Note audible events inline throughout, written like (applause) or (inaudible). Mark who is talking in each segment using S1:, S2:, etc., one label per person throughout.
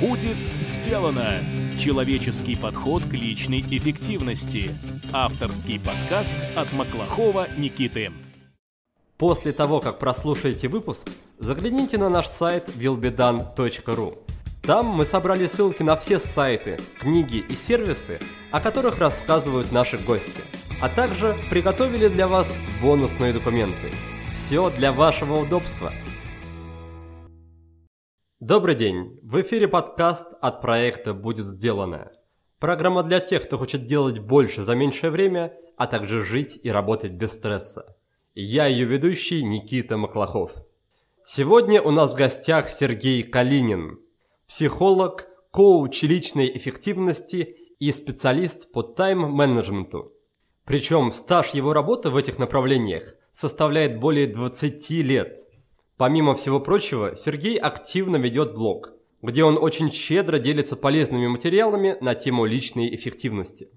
S1: Будет сделано! Человеческий подход к личной эффективности. Авторский подкаст от Маклахова Никиты.
S2: После того, как прослушаете выпуск, загляните на наш сайт willbedone.ru. Там мы собрали ссылки на все сайты, книги и сервисы, о которых рассказывают наши гости, а также приготовили для вас бонусные документы. Все для вашего удобства – Добрый день! В эфире подкаст от проекта «Будет сделано». Программа для тех, кто хочет делать больше за меньшее время, а также жить и работать без стресса. Я ее ведущий Никита Маклахов. Сегодня у нас в гостях Сергей Калинин, психолог, коуч личной эффективности и специалист по тайм-менеджменту. Причем стаж его работы в этих направлениях составляет более 20 лет – Помимо всего прочего, Сергей активно ведет блог, где он очень щедро делится полезными материалами на тему личной эффективности.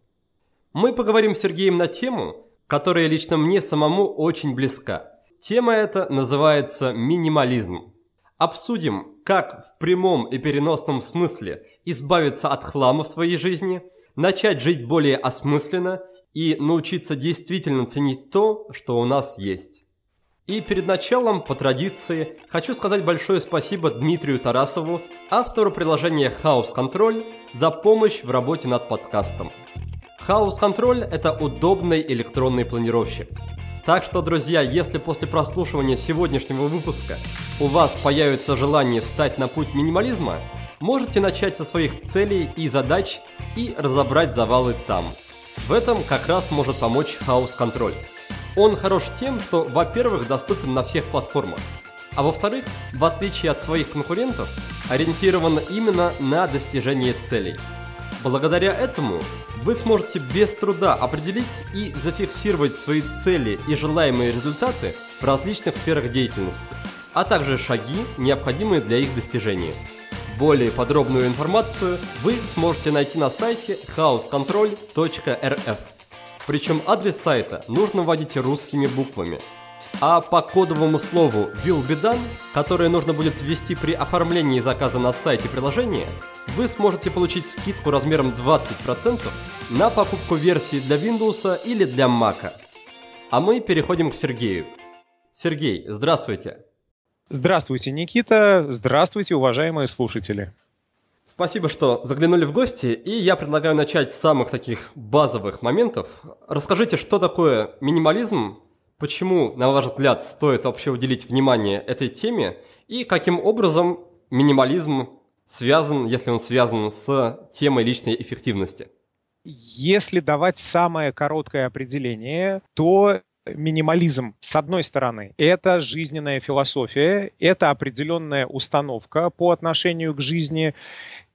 S2: Мы поговорим с Сергеем на тему, которая лично мне самому очень близка. Тема эта называется минимализм. Обсудим, как в прямом и переносном смысле избавиться от хлама в своей жизни, начать жить более осмысленно и научиться действительно ценить то, что у нас есть. И перед началом, по традиции, хочу сказать большое спасибо Дмитрию Тарасову, автору приложения House Control, за помощь в работе над подкастом. House Control – это удобный электронный планировщик. Так что, друзья, если после прослушивания сегодняшнего выпуска у вас появится желание встать на путь минимализма, можете начать со своих целей и задач и разобрать завалы там. В этом как раз может помочь House Control – он хорош тем, что, во-первых, доступен на всех платформах, а во-вторых, в отличие от своих конкурентов, ориентирован именно на достижение целей. Благодаря этому вы сможете без труда определить и зафиксировать свои цели и желаемые результаты в различных сферах деятельности, а также шаги, необходимые для их достижения. Более подробную информацию вы сможете найти на сайте housecontrol.rf. Причем адрес сайта нужно вводить русскими буквами. А по кодовому слову will be done, которое нужно будет ввести при оформлении заказа на сайте приложения, вы сможете получить скидку размером 20% на покупку версии для Windows или для Mac. А мы переходим к Сергею. Сергей, здравствуйте.
S3: Здравствуйте, Никита. Здравствуйте, уважаемые слушатели.
S2: Спасибо, что заглянули в гости, и я предлагаю начать с самых таких базовых моментов. Расскажите, что такое минимализм, почему, на ваш взгляд, стоит вообще уделить внимание этой теме, и каким образом минимализм связан, если он связан с темой личной эффективности?
S3: Если давать самое короткое определение, то минимализм, с одной стороны, это жизненная философия, это определенная установка по отношению к жизни,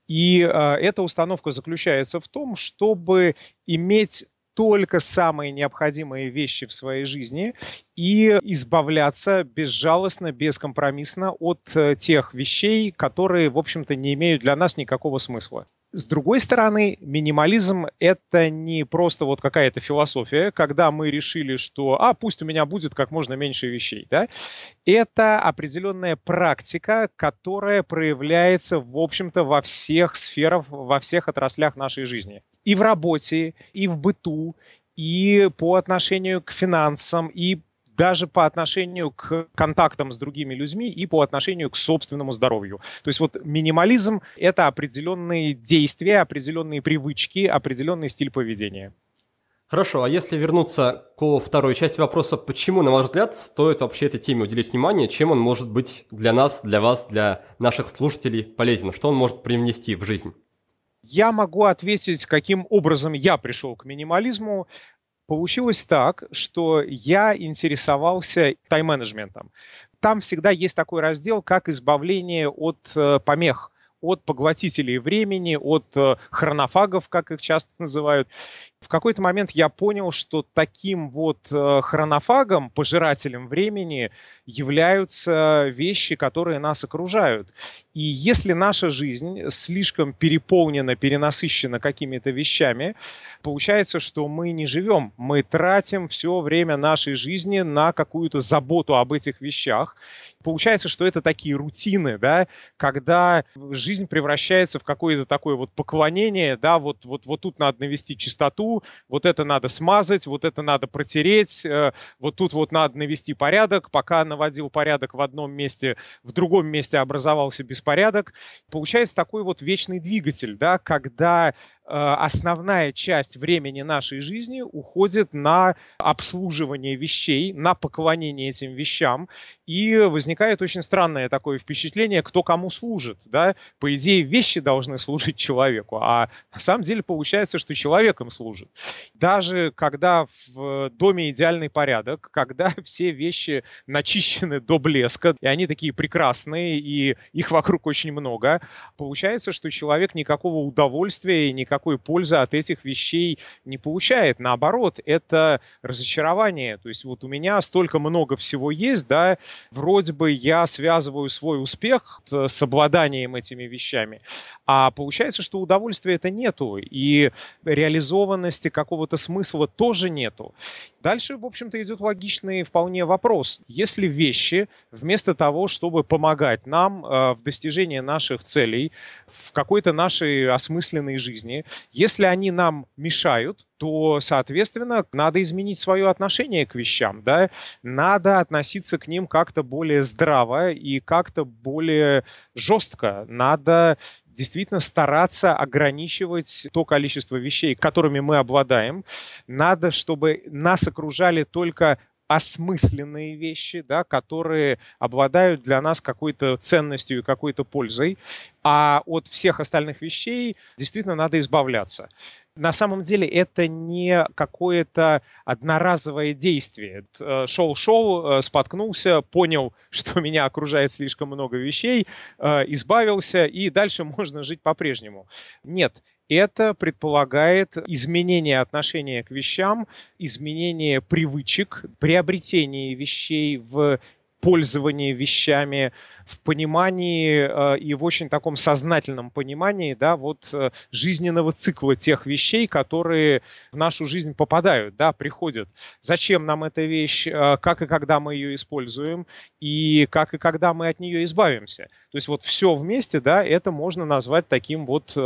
S3: и э, эта установка заключается в том, чтобы иметь только самые необходимые вещи в своей жизни и избавляться безжалостно, бескомпромиссно от э, тех вещей, которые, в общем-то, не имеют для нас никакого смысла. С другой стороны, минимализм – это не просто вот какая-то философия, когда мы решили, что «а, пусть у меня будет как можно меньше вещей». Да? Это определенная практика, которая проявляется, в общем-то, во всех сферах, во всех отраслях нашей жизни. И в работе, и в быту, и по отношению к финансам, и даже по отношению к контактам с другими людьми и по отношению к собственному здоровью. То есть вот минимализм — это определенные действия, определенные привычки, определенный стиль поведения.
S2: Хорошо, а если вернуться к второй части вопроса, почему, на ваш взгляд, стоит вообще этой теме уделить внимание, чем он может быть для нас, для вас, для наших слушателей полезен, что он может привнести в жизнь?
S3: Я могу ответить, каким образом я пришел к минимализму. Получилось так, что я интересовался тайм-менеджментом. Там всегда есть такой раздел, как избавление от э, помех от поглотителей времени, от э, хронофагов, как их часто называют. В какой-то момент я понял, что таким вот э, хронофагом, пожирателем времени являются вещи, которые нас окружают. И если наша жизнь слишком переполнена, перенасыщена какими-то вещами, получается, что мы не живем. Мы тратим все время нашей жизни на какую-то заботу об этих вещах. Получается, что это такие рутины, да, когда жизнь превращается в какое-то такое вот поклонение, да, вот, вот, вот тут надо навести чистоту, вот это надо смазать, вот это надо протереть, э, вот тут вот надо навести порядок, пока наводил порядок в одном месте, в другом месте образовался беспорядок. Получается такой вот вечный двигатель, да, когда основная часть времени нашей жизни уходит на обслуживание вещей, на поклонение этим вещам, и возникает очень странное такое впечатление, кто кому служит. Да? По идее, вещи должны служить человеку, а на самом деле получается, что человек им служит. Даже когда в доме идеальный порядок, когда (laughs) все вещи начищены до блеска, и они такие прекрасные, и их вокруг очень много, получается, что человек никакого удовольствия и никакого никакой пользы от этих вещей не получает. Наоборот, это разочарование. То есть вот у меня столько много всего есть, да, вроде бы я связываю свой успех с обладанием этими вещами, а получается, что удовольствия это нету, и реализованности какого-то смысла тоже нету. Дальше, в общем-то, идет логичный вполне вопрос. Если вещи, вместо того, чтобы помогать нам э, в достижении наших целей, в какой-то нашей осмысленной жизни, если они нам мешают, то, соответственно, надо изменить свое отношение к вещам, да, надо относиться к ним как-то более здраво и как-то более жестко, надо действительно стараться ограничивать то количество вещей, которыми мы обладаем. Надо, чтобы нас окружали только осмысленные вещи, да, которые обладают для нас какой-то ценностью и какой-то пользой, а от всех остальных вещей действительно надо избавляться. На самом деле это не какое-то одноразовое действие. Шел-шел, э, споткнулся, понял, (laughs) что меня окружает слишком много вещей, э, избавился, и дальше можно жить по-прежнему. Нет, это предполагает изменение отношения к вещам, изменение привычек, приобретение вещей в пользовании вещами, в понимании э, и в очень таком сознательном понимании, да, вот э, жизненного цикла тех вещей, которые в нашу жизнь попадают, да, приходят. Зачем нам эта вещь, э, как и когда мы ее используем, и как и когда мы от нее избавимся. То есть вот все вместе, да, это можно назвать таким вот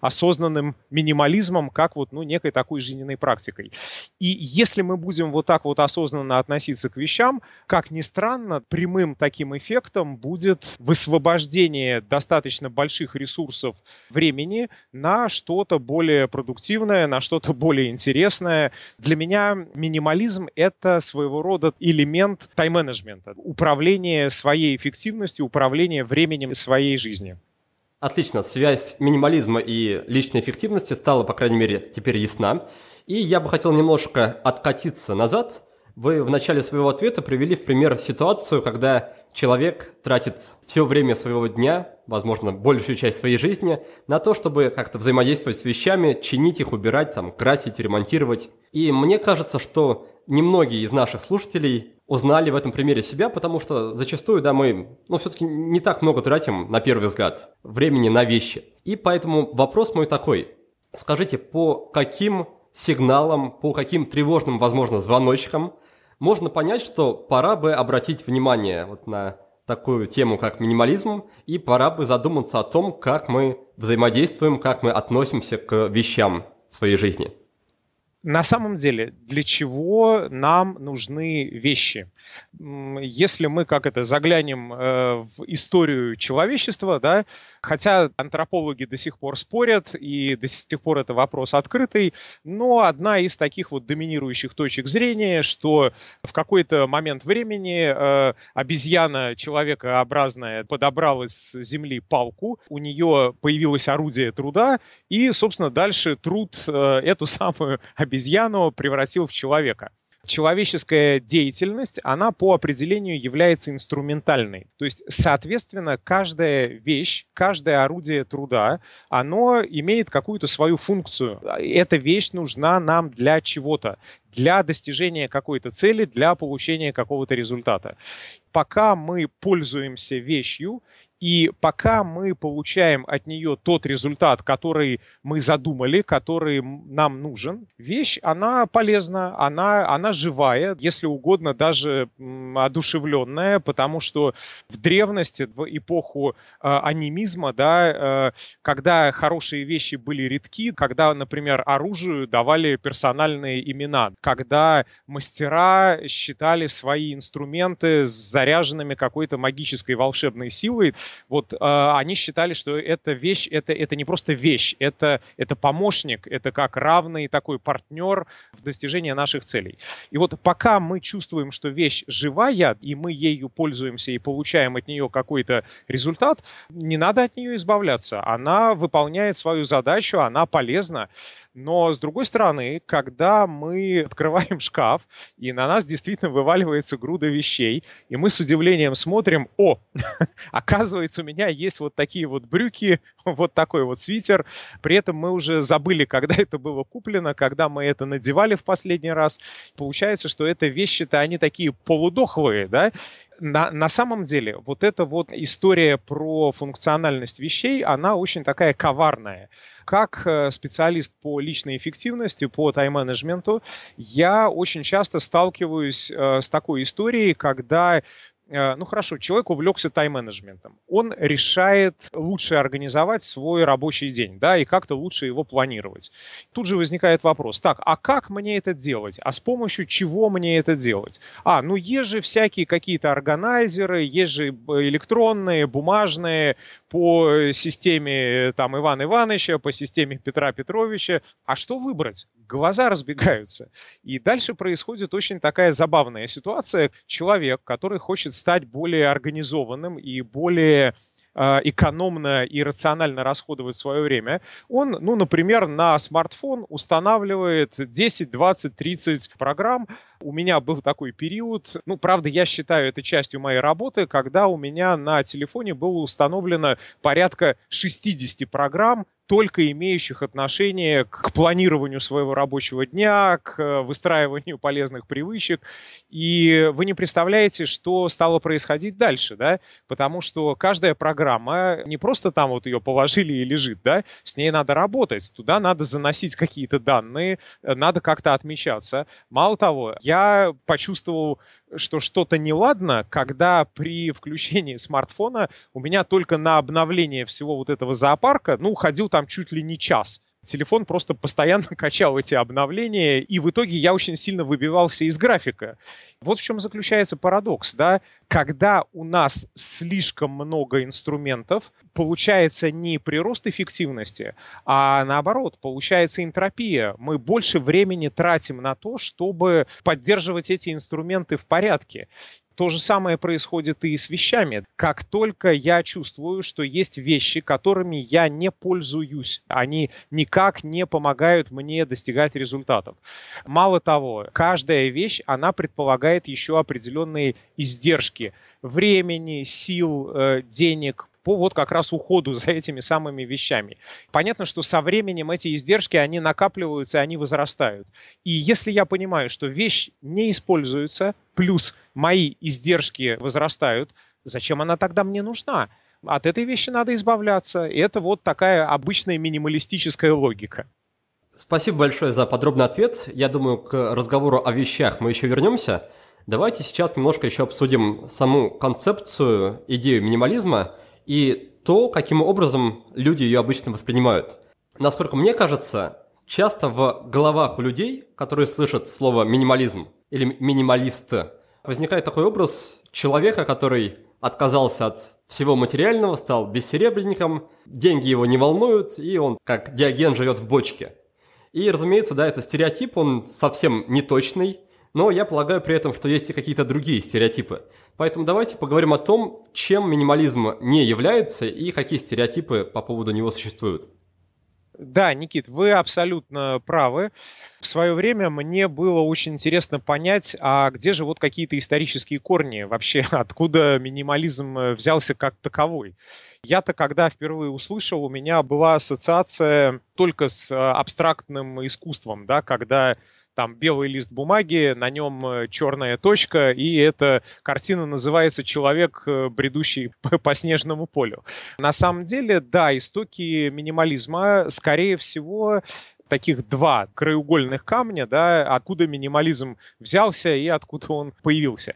S3: осознанным минимализмом, как вот, ну, некой такой жизненной практикой. И если мы будем вот так вот осознанно относиться к вещам, как ни странно, прямым таким эффектом будет высвобождение достаточно больших ресурсов времени на что-то более продуктивное, на что-то (laughs) более интересное. Для меня минимализм — это своего рода элемент тайм-менеджмента, управление своей эффективностью, управление временем своей жизни.
S2: Отлично, связь минимализма и личной эффективности стала, по крайней мере, теперь ясна. И я бы хотел немножко откатиться назад. Вы в начале своего ответа привели в пример ситуацию, когда человек тратит все время своего дня, возможно, большую часть своей жизни, на то, чтобы как-то взаимодействовать с вещами, чинить их, убирать, там, красить, ремонтировать. И мне кажется, что немногие из наших слушателей узнали в этом примере себя, потому что зачастую, да, мы, ну, все-таки не так много тратим, на первый взгляд, времени на вещи. И поэтому вопрос мой такой. Скажите, по каким сигналам, по каким тревожным, возможно, звоночкам можно понять, что пора бы обратить внимание вот на такую тему, как минимализм, и пора бы задуматься о том, как мы взаимодействуем, как мы относимся к вещам в своей жизни.
S3: На самом деле, для чего нам нужны вещи? Если мы, как это, заглянем э, в историю человечества, да, хотя антропологи до сих пор спорят, и до сих пор это вопрос открытый, но одна из таких вот доминирующих точек зрения, что в какой-то момент времени э, обезьяна человекообразная подобрала с земли палку, у нее появилось орудие труда, и, собственно, дальше труд э, эту самую обезьяну превратил в человека. человеческая деятельность, она по определению является инструментальной. То есть, соответственно, каждая вещь, каждое орудие труда, оно имеет какую-то свою функцию. Эта вещь нужна нам для чего-то, для достижения какой-то цели, для получения какого-то результата. Пока мы пользуемся вещью, и пока мы получаем от нее тот результат, который мы задумали, который нам нужен, вещь, она полезна, она, она живая, если угодно, даже одушевленная, потому что в древности, в эпоху э, анимизма, да, э, когда хорошие вещи были редки, когда, например, оружию давали персональные имена, когда мастера считали свои инструменты заряженными какой-то магической волшебной силой, вот э, они считали, что эта вещь, это, это не просто вещь, это, это помощник, это как равный такой партнер в достижении наших целей. И вот пока мы чувствуем, что вещь живая, и мы ею пользуемся и получаем от нее какой-то результат, не надо от нее избавляться. Она выполняет свою задачу, она полезна. Но, с другой стороны, когда мы открываем шкаф, и на нас действительно вываливается груда вещей, и мы с удивлением смотрим, о, (laughs) оказывается, у меня есть вот такие вот брюки, (laughs) вот такой вот свитер. При этом мы уже забыли, когда это было куплено, когда мы это надевали в последний раз. Получается, что это вещи-то, они такие полудохлые, да, на, на самом деле вот эта вот история про функциональность вещей, она очень такая коварная. Как э, специалист по личной эффективности, по тайм-менеджменту, я очень часто сталкиваюсь э, с такой историей, когда ну хорошо, человек увлекся тайм-менеджментом. Он решает лучше организовать свой рабочий день, да, и как-то лучше его планировать. Тут же возникает вопрос, так, а как мне это делать? А с помощью чего мне это делать? А, ну есть же всякие какие-то органайзеры, есть же электронные, бумажные, по системе там Ивана Ивановича, по системе Петра Петровича. А что выбрать? глаза разбегаются. И дальше происходит очень такая забавная ситуация. Человек, который хочет стать более организованным и более а, экономно и рационально расходовать свое время, он, ну, например, на смартфон устанавливает 10, 20, 30 программ. У меня был такой период, ну, правда, я считаю это частью моей работы, когда у меня на телефоне было установлено порядка 60 программ, только имеющих отношение к планированию своего рабочего дня, к выстраиванию полезных привычек. И вы не представляете, что стало происходить дальше, да? Потому что каждая программа, не просто там вот ее положили и лежит, да? С ней надо работать, туда надо заносить какие-то данные, надо как-то отмечаться. Мало того, я почувствовал что что-то неладно, когда при включении смартфона у меня только на обновление всего вот этого зоопарка, ну, уходил там чуть ли не час. Телефон просто постоянно (laughs) качал эти обновления, и в итоге я очень сильно выбивался из графика. Вот в чем заключается парадокс, да? Когда у нас слишком много инструментов, получается не прирост эффективности, а наоборот, получается энтропия. Мы больше времени тратим на то, чтобы поддерживать эти инструменты в порядке. То же самое происходит и с вещами. Как только я чувствую, что есть вещи, которыми я не пользуюсь, они никак не помогают мне достигать результатов. Мало того, каждая вещь, она предполагает еще определенные издержки времени, сил, э, денег, по вот как раз уходу за этими самыми вещами. Понятно, что со временем эти издержки, они накапливаются, они возрастают. И если я понимаю, что вещь не используется, плюс мои издержки возрастают, зачем она тогда мне нужна? От этой вещи надо избавляться. И это вот такая обычная минималистическая логика.
S2: Спасибо большое за подробный ответ. Я думаю, к разговору о вещах мы еще вернемся. Давайте сейчас немножко еще обсудим саму концепцию, идею минимализма и то, каким образом люди ее обычно воспринимают. Насколько мне кажется, часто в головах у людей, которые слышат слово минимализм или минималист, возникает такой образ человека, который отказался от всего материального, стал бессеребренником, деньги его не волнуют, и он как диаген живет в бочке. И, разумеется, да, это стереотип, он совсем неточный, но я полагаю при этом, что есть и какие-то другие стереотипы. Поэтому давайте поговорим о том, чем минимализм не является и какие стереотипы по поводу него существуют.
S3: Да, Никит, вы абсолютно правы. В свое время мне было очень интересно понять, а где же вот какие-то исторические корни вообще, (laughs) откуда минимализм э, взялся как таковой. Я-то, когда впервые услышал, у меня была ассоциация только с э, абстрактным искусством, да, когда там белый лист бумаги, на нем э, черная точка, и эта картина называется «Человек, э, бредущий (laughs) по снежному полю». На самом деле, да, истоки минимализма, скорее всего, таких два краеугольных камня, да, откуда минимализм взялся и откуда он появился.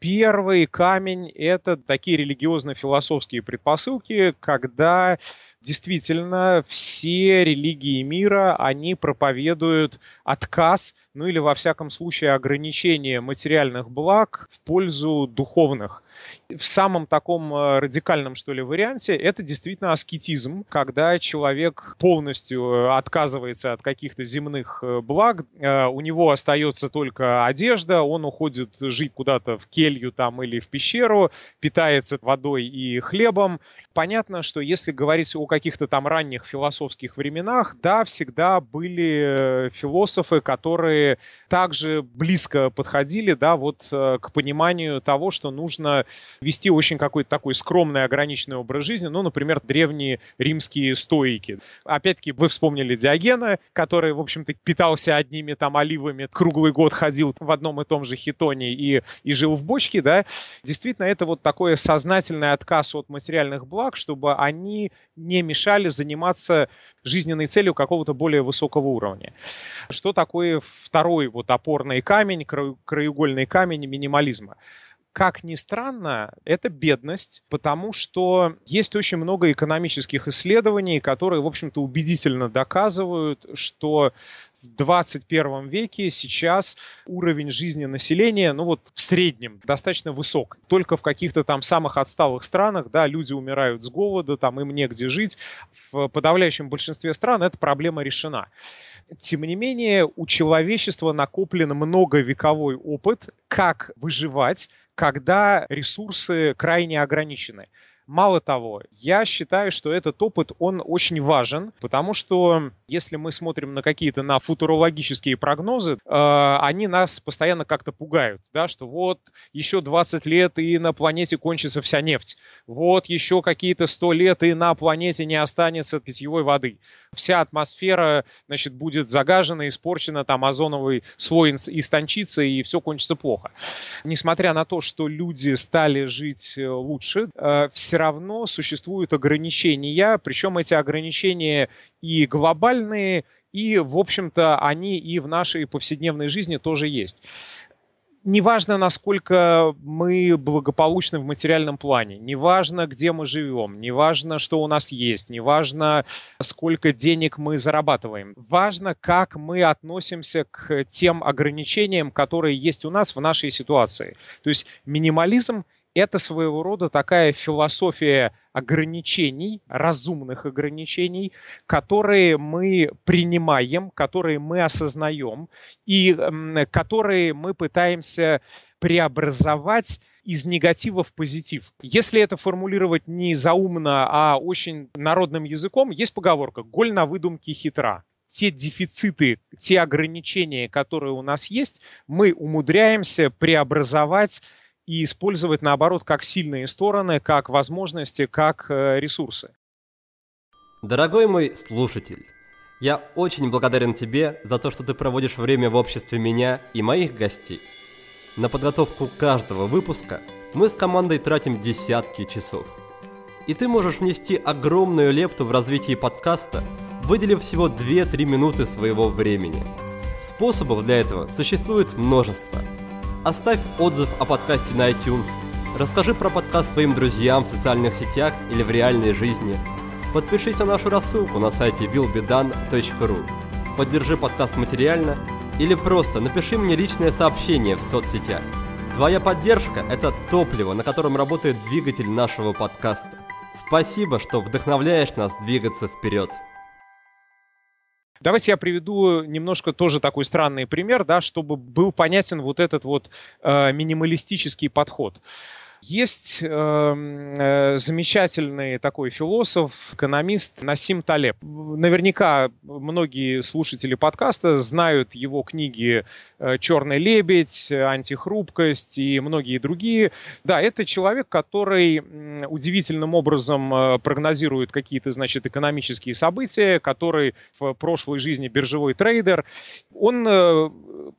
S3: Первый камень — это такие религиозно-философские предпосылки, когда действительно все религии мира, они проповедуют отказ, ну или во всяком случае ограничение материальных благ в пользу духовных. В самом таком э, радикальном, что ли, варианте это действительно аскетизм, когда человек полностью э, отказывается от каких-то земных э, благ, у него остается только одежда, он уходит жить куда-то в келью там или в пещеру, питается водой и хлебом. Понятно, что если говорить о каких-то там ранних философских временах, да, всегда были философы, которые также близко подходили, да, вот к пониманию того, что нужно вести очень какой-то такой скромный, ограниченный образ жизни. Ну, например, древние римские стоики. Опять-таки, вы вспомнили Диогена, который, в общем-то, питался одними там оливами, круглый год ходил в одном и том же хитоне и, и жил в бочке, да. Действительно, это вот такой сознательный отказ от материальных благ, чтобы они не мешали заниматься жизненной целью какого-то более высокого уровня. Что такое второй вот опорный камень, краеугольный камень минимализма? Как ни странно, это бедность, потому что есть очень много экономических исследований, которые, в общем-то, убедительно доказывают, что в 21 веке сейчас уровень жизни населения, ну вот в среднем, достаточно высок. Только в каких-то там самых отсталых странах, да, люди умирают с голода, там им негде жить. В подавляющем большинстве стран эта проблема решена. Тем не менее, у человечества накоплен многовековой опыт, как выживать, когда ресурсы крайне ограничены. Мало того, я считаю, что этот опыт, он очень важен, потому что если мы смотрим на какие-то на футурологические прогнозы, э, они нас постоянно как-то пугают, да, что вот еще 20 лет и на планете кончится вся нефть, вот еще какие-то 100 лет и на планете не останется питьевой воды. Вся атмосфера, значит, будет загажена, испорчена, там озоновый слой истончится и все кончится плохо. Несмотря на то, что люди стали жить э, лучше, э, все равно существуют ограничения, причем эти ограничения и глобальные, и, в общем-то, они и в нашей повседневной жизни тоже есть. Неважно, насколько мы благополучны в материальном плане, неважно, где мы живем, неважно, что у нас есть, неважно, сколько денег мы зарабатываем. Важно, как мы относимся к тем ограничениям, которые есть у нас в нашей ситуации. То есть минимализм — это своего рода такая философия ограничений, разумных ограничений, которые мы принимаем, которые мы осознаем и которые мы пытаемся преобразовать из негатива в позитив. Если это формулировать не заумно, а очень народным языком, есть поговорка «голь на выдумке хитра» те дефициты, те ограничения, которые у нас есть, мы умудряемся преобразовать и использовать, наоборот, как сильные стороны, как возможности, как э, ресурсы.
S2: Дорогой мой слушатель, я очень благодарен тебе за то, что ты проводишь время в обществе меня и моих гостей. На подготовку каждого выпуска мы с командой тратим десятки часов. И ты можешь внести огромную лепту в развитие подкаста, выделив всего 2-3 минуты своего времени. Способов для этого существует множество – Оставь отзыв о подкасте на iTunes. Расскажи про подкаст своим друзьям в социальных сетях или в реальной жизни. Подпишись на нашу рассылку на сайте willbedone.ru. Поддержи подкаст материально или просто напиши мне личное сообщение в соцсетях. Твоя поддержка – это топливо, на котором работает двигатель нашего подкаста. Спасибо, что вдохновляешь нас двигаться вперед.
S3: Давайте я приведу немножко тоже такой странный пример, да, чтобы был понятен вот этот вот э, минималистический подход. Есть э, э, замечательный такой философ, экономист Насим Талеб. Наверняка многие слушатели подкаста знают его книги э, «Черный лебедь», «Антихрупкость» и многие другие. Да, это человек, который удивительным образом э, прогнозирует какие-то, значит, экономические события, который в прошлой жизни биржевой трейдер. Он э,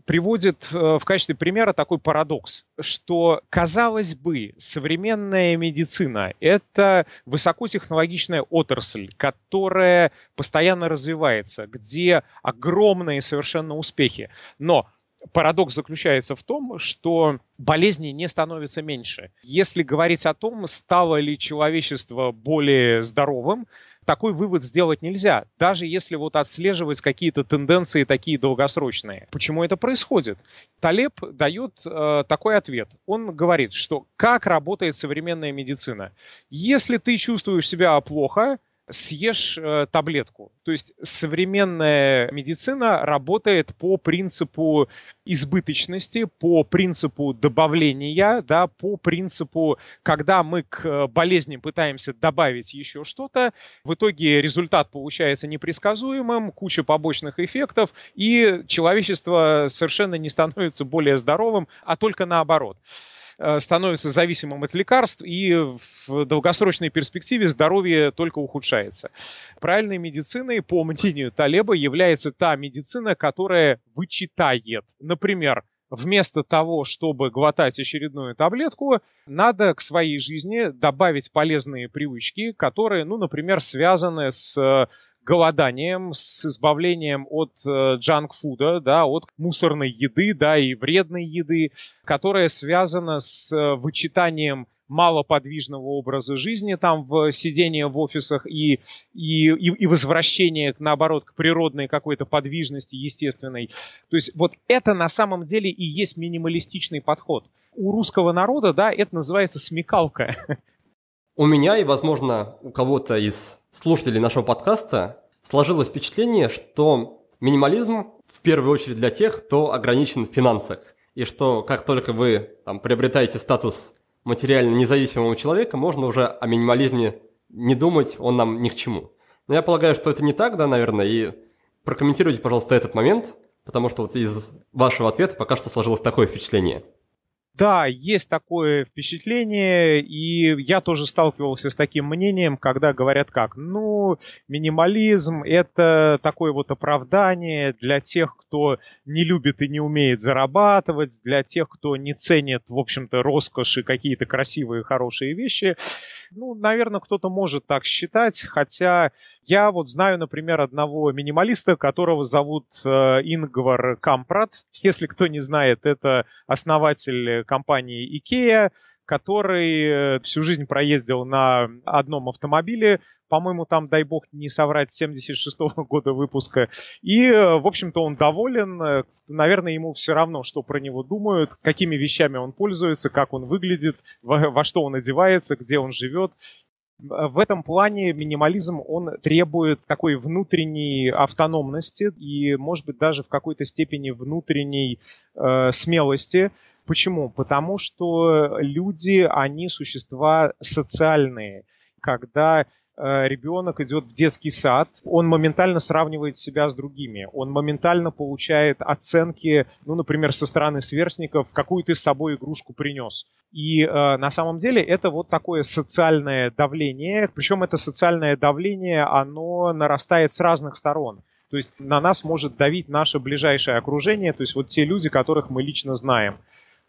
S3: приводит в качестве примера такой парадокс, что, казалось бы, современная медицина — это высокотехнологичная отрасль, которая постоянно развивается, где огромные совершенно успехи. Но парадокс заключается в том, что болезней не становится меньше. Если говорить о том, стало ли человечество более здоровым, такой вывод сделать нельзя, даже если вот отслеживать какие-то тенденции такие долгосрочные. Почему это происходит? Талеб дает э, такой ответ. Он говорит, что как работает современная медицина. Если ты чувствуешь себя плохо, съешь э, таблетку. То есть современная медицина работает по принципу избыточности, по принципу добавления, да, по принципу, когда мы к э, болезни пытаемся добавить еще что-то, в итоге результат получается непредсказуемым, куча побочных эффектов, и человечество совершенно не становится более здоровым, а только наоборот. Э, становится зависимым от лекарств, и в долгосрочной перспективе здоровье только ухудшается. Правильной медициной, по мнению Талеба, является та медицина, которая вычитает. Например, вместо того, чтобы глотать очередную таблетку, надо к своей жизни добавить полезные привычки, которые, ну, например, связаны с голоданием, с избавлением от джанк-фуда, да, от мусорной еды, да, и вредной еды, которая связана с э, вычитанием малоподвижного образа жизни, там в сидение в офисах и, и, и возвращение, наоборот, к природной какой-то подвижности естественной. То есть вот это на самом деле и есть минималистичный подход. У русского народа, да, это называется смекалка. (laughs)
S2: У меня и, возможно, у кого-то из слушателей нашего подкаста сложилось впечатление, что минимализм в первую очередь для тех, кто ограничен в финансах. И что как только вы там, приобретаете статус материально независимого человека, можно уже о минимализме не думать, он нам ни к чему. Но я полагаю, что это не так, да, наверное, и прокомментируйте, пожалуйста, этот момент, потому что вот из вашего ответа пока что сложилось такое впечатление.
S3: Да, есть такое впечатление, и я тоже сталкивался с таким мнением, когда говорят как, ну, минимализм — это такое вот оправдание для тех, кто не любит и не умеет зарабатывать, для тех, кто не ценит, в общем-то, роскошь и какие-то красивые, хорошие вещи. Ну, наверное, кто-то может так считать, хотя я вот знаю, например, одного минималиста, которого зовут э, Ингвар Кампрат. Если кто не знает, это основатель компании IKEA, который э, всю жизнь проездил на одном автомобиле, по-моему, там, дай бог не соврать, 76-го (laughs) года выпуска. И, э, в общем-то, он доволен. Наверное, ему все равно, что про него думают, какими вещами он пользуется, как он выглядит, во, во что он одевается, где он живет. В этом плане минимализм, он требует такой внутренней автономности и, может быть, даже в какой-то степени внутренней э, смелости. Почему? Потому что люди, они существа социальные. Когда Э, ребенок идет в детский сад, он моментально сравнивает себя с другими, он моментально получает оценки, ну, например, со стороны сверстников, какую ты с собой игрушку принес. И э, на самом деле это вот такое социальное давление, причем это социальное давление, оно нарастает с разных сторон. То есть на нас может давить наше ближайшее окружение, то есть вот те люди, которых мы лично знаем.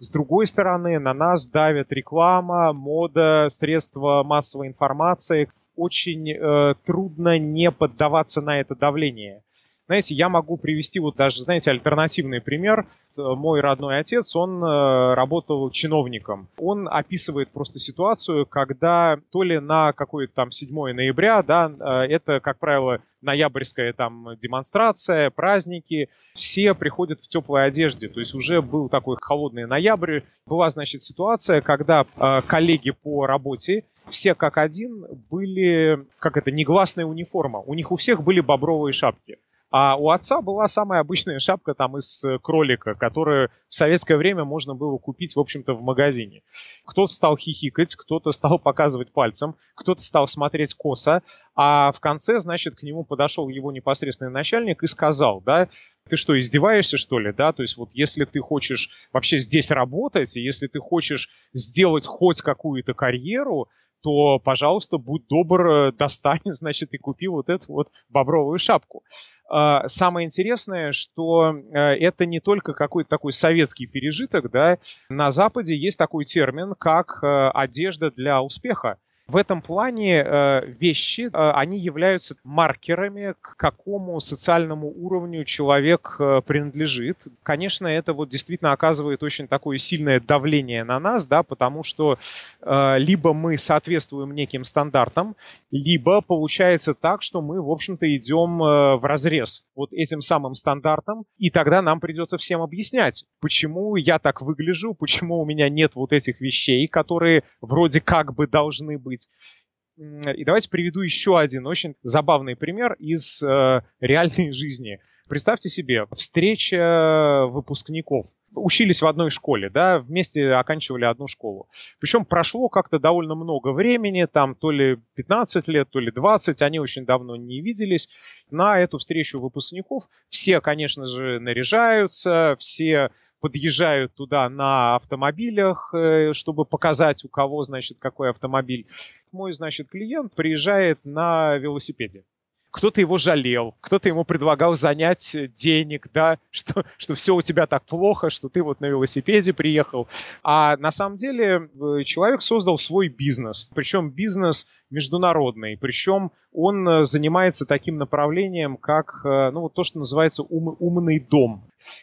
S3: С другой стороны, на нас давит реклама, мода, средства массовой информации, очень э, трудно не поддаваться на это давление. Знаете, я могу привести вот даже, знаете, альтернативный пример. Мой родной отец, он э, работал чиновником. Он описывает просто ситуацию, когда то ли на какое-то там 7 ноября, да, э, это, как правило, ноябрьская там демонстрация, праздники, все приходят в теплой одежде. То есть уже был такой холодный ноябрь. Была, значит, ситуация, когда э, коллеги по работе все как один были, как это, негласная униформа. У них у всех были бобровые шапки. А у отца была самая обычная шапка там из э, кролика, которую в советское время можно было купить, в общем-то, в магазине. Кто-то стал хихикать, кто-то стал (laughs) показывать пальцем, кто-то стал смотреть косо, а в конце, значит, к нему подошел его непосредственный начальник и сказал, да, ты что, издеваешься, что ли, да? То есть вот если ты хочешь вообще здесь работать, если ты хочешь сделать хоть какую-то карьеру, то, пожалуйста, будь добр, э, достань, (laughs) значит, и купи вот эту вот бобровую шапку. А, самое интересное, что э, это не только какой-то такой советский пережиток, да, на Западе есть такой термин, как э, одежда для успеха. В этом плане э, вещи, э, они являются маркерами, к какому социальному уровню человек э, принадлежит. Конечно, это вот действительно оказывает очень такое сильное давление на нас, да, потому что либо мы соответствуем неким стандартам, либо получается так, что мы, в общем-то, идем в разрез вот этим самым стандартам, и тогда нам придется всем объяснять, почему я так выгляжу, почему у меня нет вот этих вещей, которые вроде как бы должны быть, быть. И давайте приведу еще один очень забавный пример из э, реальной (laughs) жизни. Представьте себе, встреча выпускников. Учились в одной школе, да, вместе оканчивали одну школу. Причем прошло как-то довольно много времени, там то ли 15 лет, то ли 20, они очень давно не виделись. На эту встречу выпускников все, конечно же, наряжаются, все подъезжают туда на автомобилях, э, чтобы показать, у кого, значит, какой автомобиль. Мой, значит, клиент приезжает на велосипеде кто-то его жалел, кто-то ему предлагал занять денег, да, (laughs) что, что все у тебя так плохо, что ты вот на велосипеде приехал. А на самом деле э, человек создал свой бизнес, причем бизнес международный, причем он э, занимается таким направлением, как, ну, вот то, что называется ум, умный дом.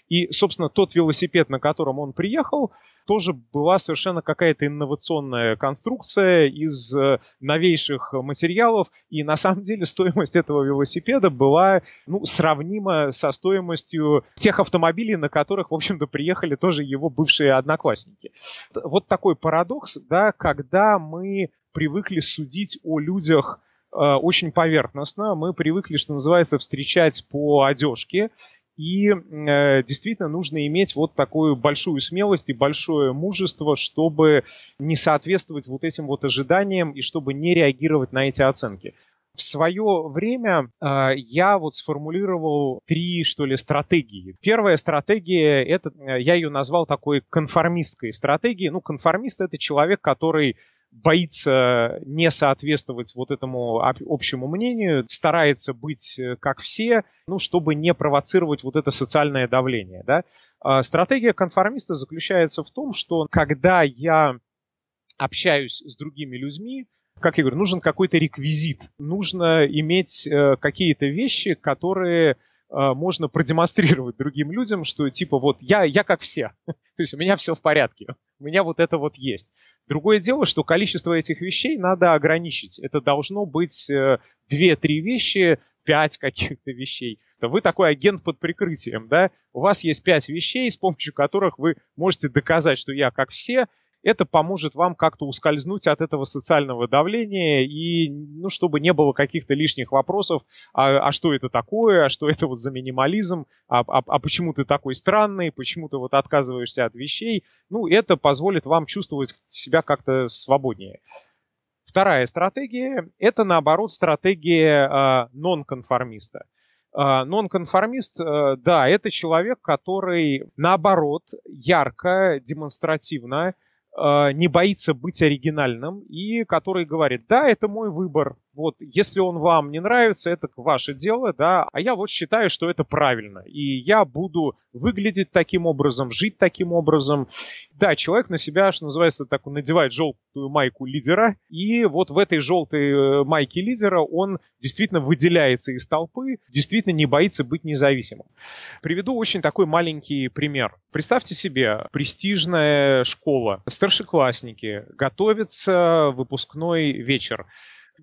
S3: И, собственно, тот велосипед, на котором он приехал, тоже была совершенно какая-то инновационная конструкция из э, новейших материалов. И на самом деле стоимость этого велосипеда была ну, сравнима со стоимостью тех автомобилей, на которых, в общем-то, приехали тоже его бывшие одноклассники. Вот такой парадокс, да, когда мы привыкли судить о людях э, очень поверхностно. Мы привыкли, что называется, встречать по одежке. И э, действительно нужно иметь вот такую большую смелость и большое мужество, чтобы не соответствовать вот этим вот ожиданиям и чтобы не реагировать на эти оценки. В свое время э, я вот сформулировал три, что ли, стратегии. Первая стратегия, это, э, я ее назвал такой конформистской стратегией. Ну, конформист — это человек, который боится не соответствовать вот этому общему мнению, старается быть э, как все, ну, чтобы не провоцировать вот это социальное давление, да. А стратегия конформиста заключается в том, что когда я общаюсь с другими людьми, как я говорю, нужен какой-то реквизит, нужно иметь э, какие-то вещи, которые можно продемонстрировать другим людям, что типа вот я, я как все, (laughs) то есть у меня все в порядке, у меня вот это вот есть. Другое дело, что количество этих вещей надо ограничить. Это должно быть 2-3 э, вещи, 5 каких-то вещей. Вы такой агент под прикрытием, да? У вас есть 5 вещей, с помощью которых вы можете доказать, что я как все, это поможет вам как-то ускользнуть от этого социального давления и, ну, чтобы не было каких-то лишних вопросов, а, а что это такое, а что это вот за минимализм, а, а, а почему ты такой странный, почему ты вот отказываешься от вещей. Ну, это позволит вам чувствовать себя как-то свободнее. Вторая стратегия – это, наоборот, стратегия э, нонконформиста. Э, нонконформист, э, да, это человек, который, наоборот, ярко, демонстративно – не боится быть оригинальным и который говорит, да, это мой выбор, вот, если он вам не нравится, это ваше дело, да, а я вот считаю, что это правильно, и я буду выглядеть таким образом, жить таким образом. Да, человек на себя, что называется, так надевает желтую майку лидера, и вот в этой желтой э, майке лидера он действительно выделяется из толпы, действительно не боится быть независимым. Приведу очень такой маленький пример. Представьте себе, престижная школа, старшеклассники, готовится выпускной вечер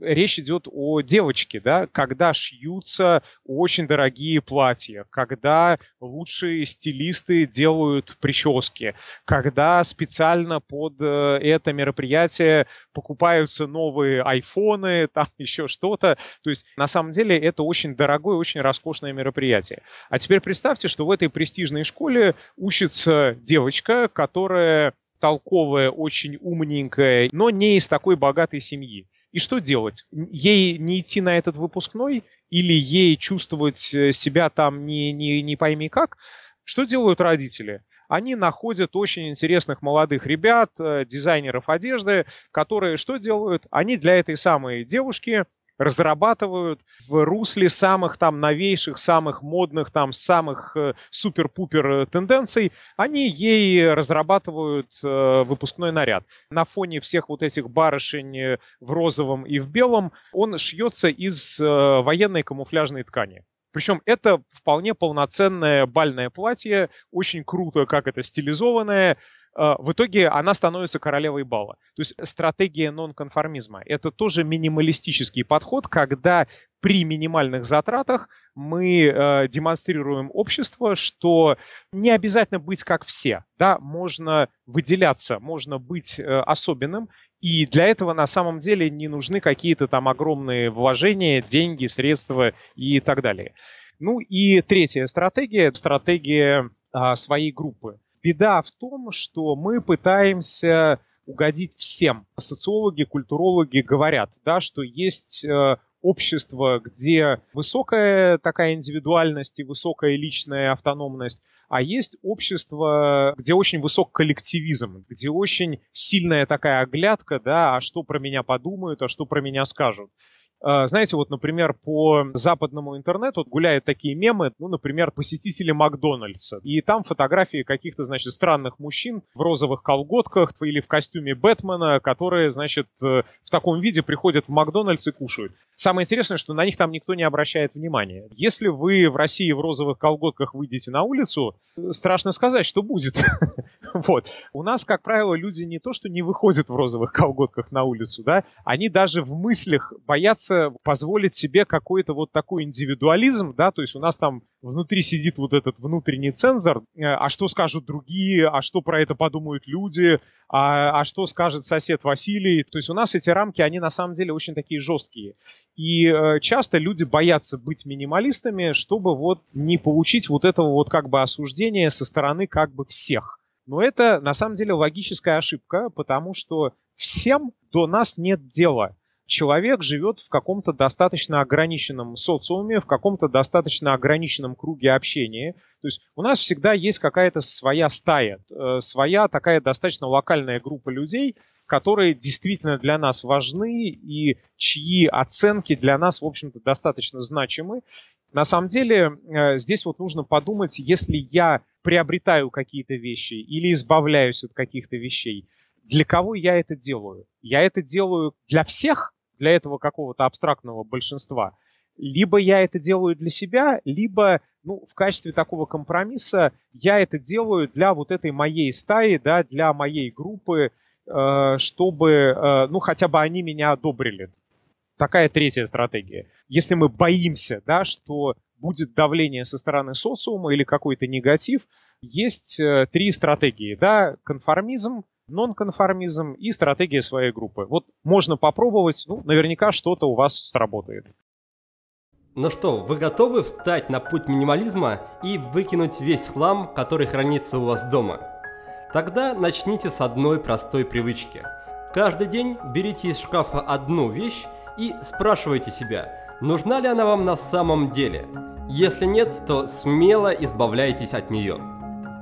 S3: речь идет о девочке, да, когда шьются очень дорогие платья, когда лучшие стилисты делают прически, когда специально под э, это мероприятие покупаются новые айфоны, (laughs) там еще что-то. То есть на самом деле это очень дорогое, очень роскошное мероприятие. А теперь представьте, что в этой престижной школе учится девочка, которая толковая, очень умненькая, но не из такой богатой семьи. И что делать? Ей не идти на этот выпускной или ей чувствовать э, себя там не, не, не пойми как? Что делают родители? Они находят очень интересных молодых ребят, э, дизайнеров одежды, которые что делают? Они для этой самой девушки разрабатывают в русле самых там новейших, самых модных, там самых э, супер-пупер э, тенденций, они ей разрабатывают э, выпускной наряд. На фоне всех вот этих барышень э, в розовом и в белом он шьется из э, военной камуфляжной ткани. Причем это вполне полноценное бальное платье, очень круто, как это стилизованное, в итоге она становится королевой бала. То есть стратегия нонконформизма – это тоже минималистический подход, когда при минимальных затратах мы э, демонстрируем общество, что не обязательно быть как все, да, можно выделяться, можно быть э, особенным, и для этого на самом деле не нужны какие-то там огромные вложения, деньги, средства и так далее. Ну и третья стратегия – стратегия э, своей группы беда в том, что мы пытаемся угодить всем. Социологи, культурологи говорят, да, что есть э, общество, где высокая такая индивидуальность и высокая личная автономность, а есть общество, где очень высок коллективизм, где очень сильная такая оглядка, да, а что про меня подумают, а что про меня скажут. А, знаете, вот, например, по западному интернету гуляют такие мемы, ну, например, посетители Макдональдса. И там фотографии каких-то, значит, странных мужчин в розовых колготках или в костюме Бэтмена, которые, значит, э, в таком виде приходят в Макдональдс и кушают. Самое интересное, что на них там никто не обращает внимания. Если вы в России в розовых колготках выйдете на улицу, страшно сказать, что будет. (laughs) Вот. У нас, как правило, люди не то, что не выходят в розовых колготках на улицу, да, они даже в мыслях боятся позволить себе какой-то вот такой индивидуализм, да, то есть у нас там внутри сидит вот этот внутренний цензор, э, а что скажут другие, а что про это подумают люди, а, а что скажет сосед Василий. То есть у нас эти рамки, они на самом деле очень такие жесткие. И э, часто люди боятся быть минималистами, чтобы вот не получить вот этого вот как бы осуждения со стороны как бы всех. Но это на самом деле логическая ошибка, потому что всем до нас нет дела человек живет в каком-то достаточно ограниченном социуме, в каком-то достаточно ограниченном круге общения. То есть у нас всегда есть какая-то своя стая, э, своя такая достаточно локальная группа людей, которые действительно для нас важны и чьи оценки для нас, в общем-то, достаточно значимы. На самом деле, э, здесь вот нужно подумать, если я приобретаю какие-то вещи или избавляюсь от каких-то вещей, для кого я это делаю? Я это делаю для всех для этого какого-то абстрактного большинства. Либо я это делаю для себя, либо ну, в качестве такого компромисса я это делаю для вот этой моей стаи, да, для моей группы, э, чтобы, э, ну, хотя бы они меня одобрили. Такая третья стратегия. Если мы боимся, да, что будет давление со стороны социума или какой-то негатив, есть э, три стратегии, да, конформизм, нонконформизм и стратегия своей группы. Вот можно попробовать, ну, наверняка что-то у вас сработает.
S2: Ну что, вы готовы встать на путь минимализма и выкинуть весь хлам, который хранится у вас дома? Тогда начните с одной простой привычки. Каждый день берите из шкафа одну вещь и спрашивайте себя, нужна ли она вам на самом деле. Если нет, то смело избавляйтесь от нее.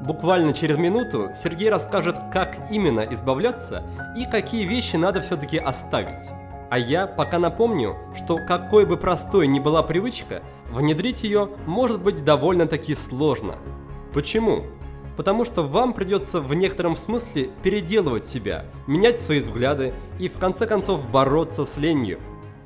S2: Буквально через минуту Сергей расскажет, как именно избавляться и какие вещи надо все-таки оставить. А я пока напомню, что какой бы простой ни была привычка, внедрить ее может быть довольно-таки сложно. Почему? Потому что вам придется в некотором смысле переделывать себя, менять свои взгляды и в конце концов бороться с ленью.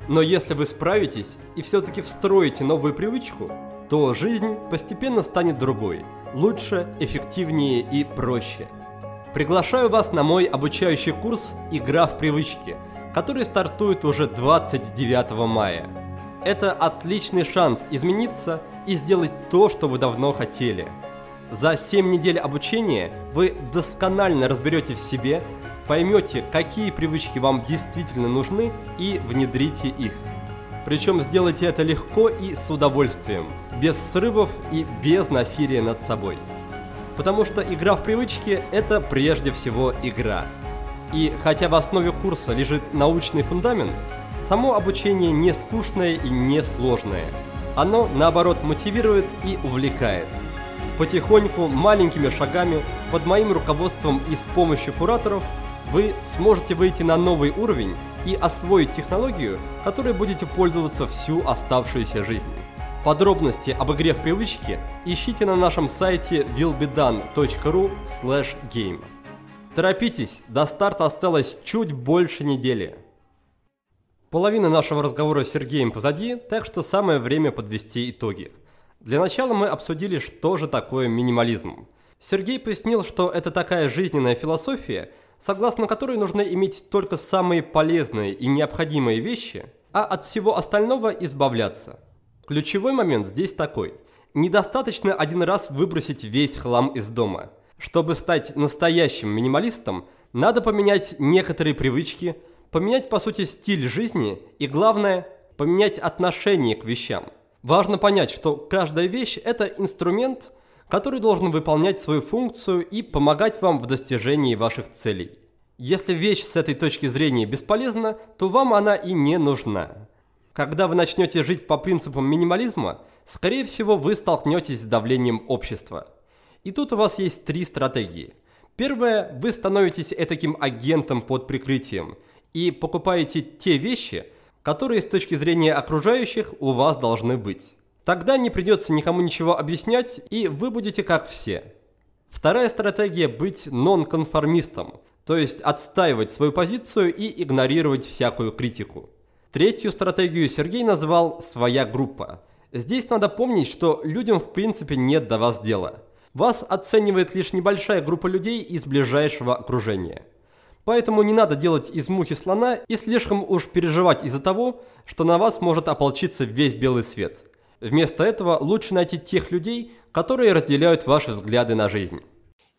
S2: Но если вы справитесь и все-таки встроите новую привычку, то жизнь постепенно станет другой – лучше, эффективнее и проще. Приглашаю вас на мой обучающий курс «Игра в привычки», который стартует уже 29 мая. Это отличный шанс измениться и сделать то, что вы давно хотели. За 7 недель обучения вы досконально разберетесь в себе, поймете, какие привычки вам действительно нужны и внедрите их. Причем сделайте это легко и с удовольствием, без срывов и без насилия над собой. Потому что игра в привычки – это прежде всего игра. И хотя в основе курса лежит научный фундамент, само обучение не скучное и не сложное. Оно, наоборот, мотивирует и увлекает. Потихоньку, маленькими шагами, под моим руководством и с помощью кураторов, вы сможете выйти на новый уровень и освоить технологию, которой будете пользоваться всю оставшуюся жизнь. Подробности об игре в привычке ищите на нашем сайте willbedone.ru game. Торопитесь, до старта осталось чуть больше недели. Половина нашего разговора с Сергеем позади, так что самое время подвести итоги. Для начала мы обсудили, что же такое минимализм. Сергей пояснил, что это такая жизненная философия, согласно которой нужно иметь только самые полезные и необходимые вещи, а от всего остального избавляться – Ключевой момент здесь такой. Недостаточно один раз выбросить весь хлам из дома. Чтобы стать настоящим минималистом, надо поменять некоторые привычки, поменять по сути стиль жизни и главное, поменять отношение к вещам. Важно понять, что каждая вещь – это инструмент, который должен выполнять свою функцию и помогать вам в достижении ваших целей. Если вещь с этой точки зрения бесполезна, то вам она и не нужна. Когда вы начнете жить по принципам минимализма, скорее всего вы столкнетесь с давлением общества. И тут у вас есть три стратегии. Первое, вы становитесь этаким агентом под прикрытием и покупаете те вещи, которые с точки зрения окружающих у вас должны быть. Тогда не придется никому ничего объяснять, и вы будете как все. Вторая стратегия – быть нонконформистом, то есть отстаивать свою позицию и игнорировать всякую критику. Третью стратегию Сергей назвал «своя группа». Здесь надо помнить, что людям в принципе нет до вас дела. Вас оценивает лишь небольшая группа людей из ближайшего окружения. Поэтому не надо делать из мухи слона и слишком уж переживать из-за того, что на вас может ополчиться весь белый свет. Вместо этого лучше найти тех людей, которые разделяют ваши взгляды на жизнь.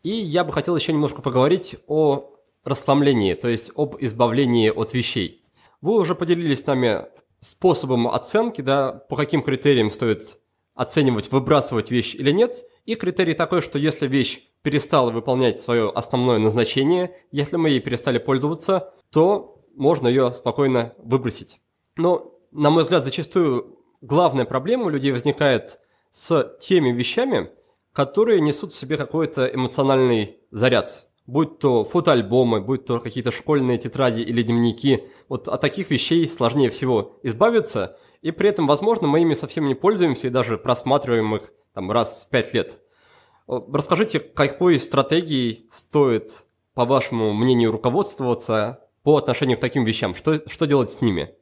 S2: И я бы хотел еще немножко поговорить о расслаблении, то есть об избавлении от вещей. Вы уже поделились с нами способом оценки, да, по каким критериям стоит оценивать, выбрасывать вещь или нет. И критерий такой, что если вещь перестала выполнять свое основное назначение, если мы ей перестали пользоваться, то можно ее спокойно выбросить. Но, на мой взгляд, зачастую главная проблема у людей возникает с теми вещами, которые несут в себе какой-то эмоциональный заряд будь то фотоальбомы, будь то какие-то школьные тетради или дневники. Вот от таких вещей сложнее всего избавиться, и при этом, возможно, мы ими совсем не пользуемся и даже просматриваем их там, раз в пять лет. Расскажите, какой стратегией стоит, по вашему мнению, руководствоваться по отношению к таким вещам? Что, что делать с ними?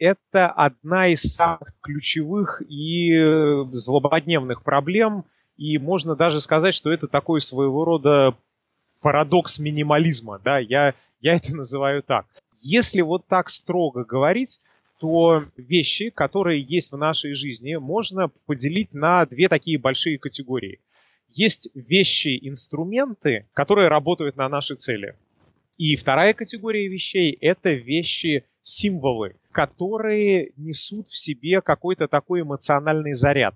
S3: Это одна из самых ключевых и э, злободневных проблем, и можно даже сказать, что это такой своего рода парадокс минимализма, да, я, я это называю так. Если вот так строго говорить, то вещи, которые есть в нашей жизни, можно поделить на две такие большие категории. Есть вещи, инструменты, которые работают на наши цели. И вторая категория вещей – это вещи, символы, которые несут в себе какой-то такой эмоциональный заряд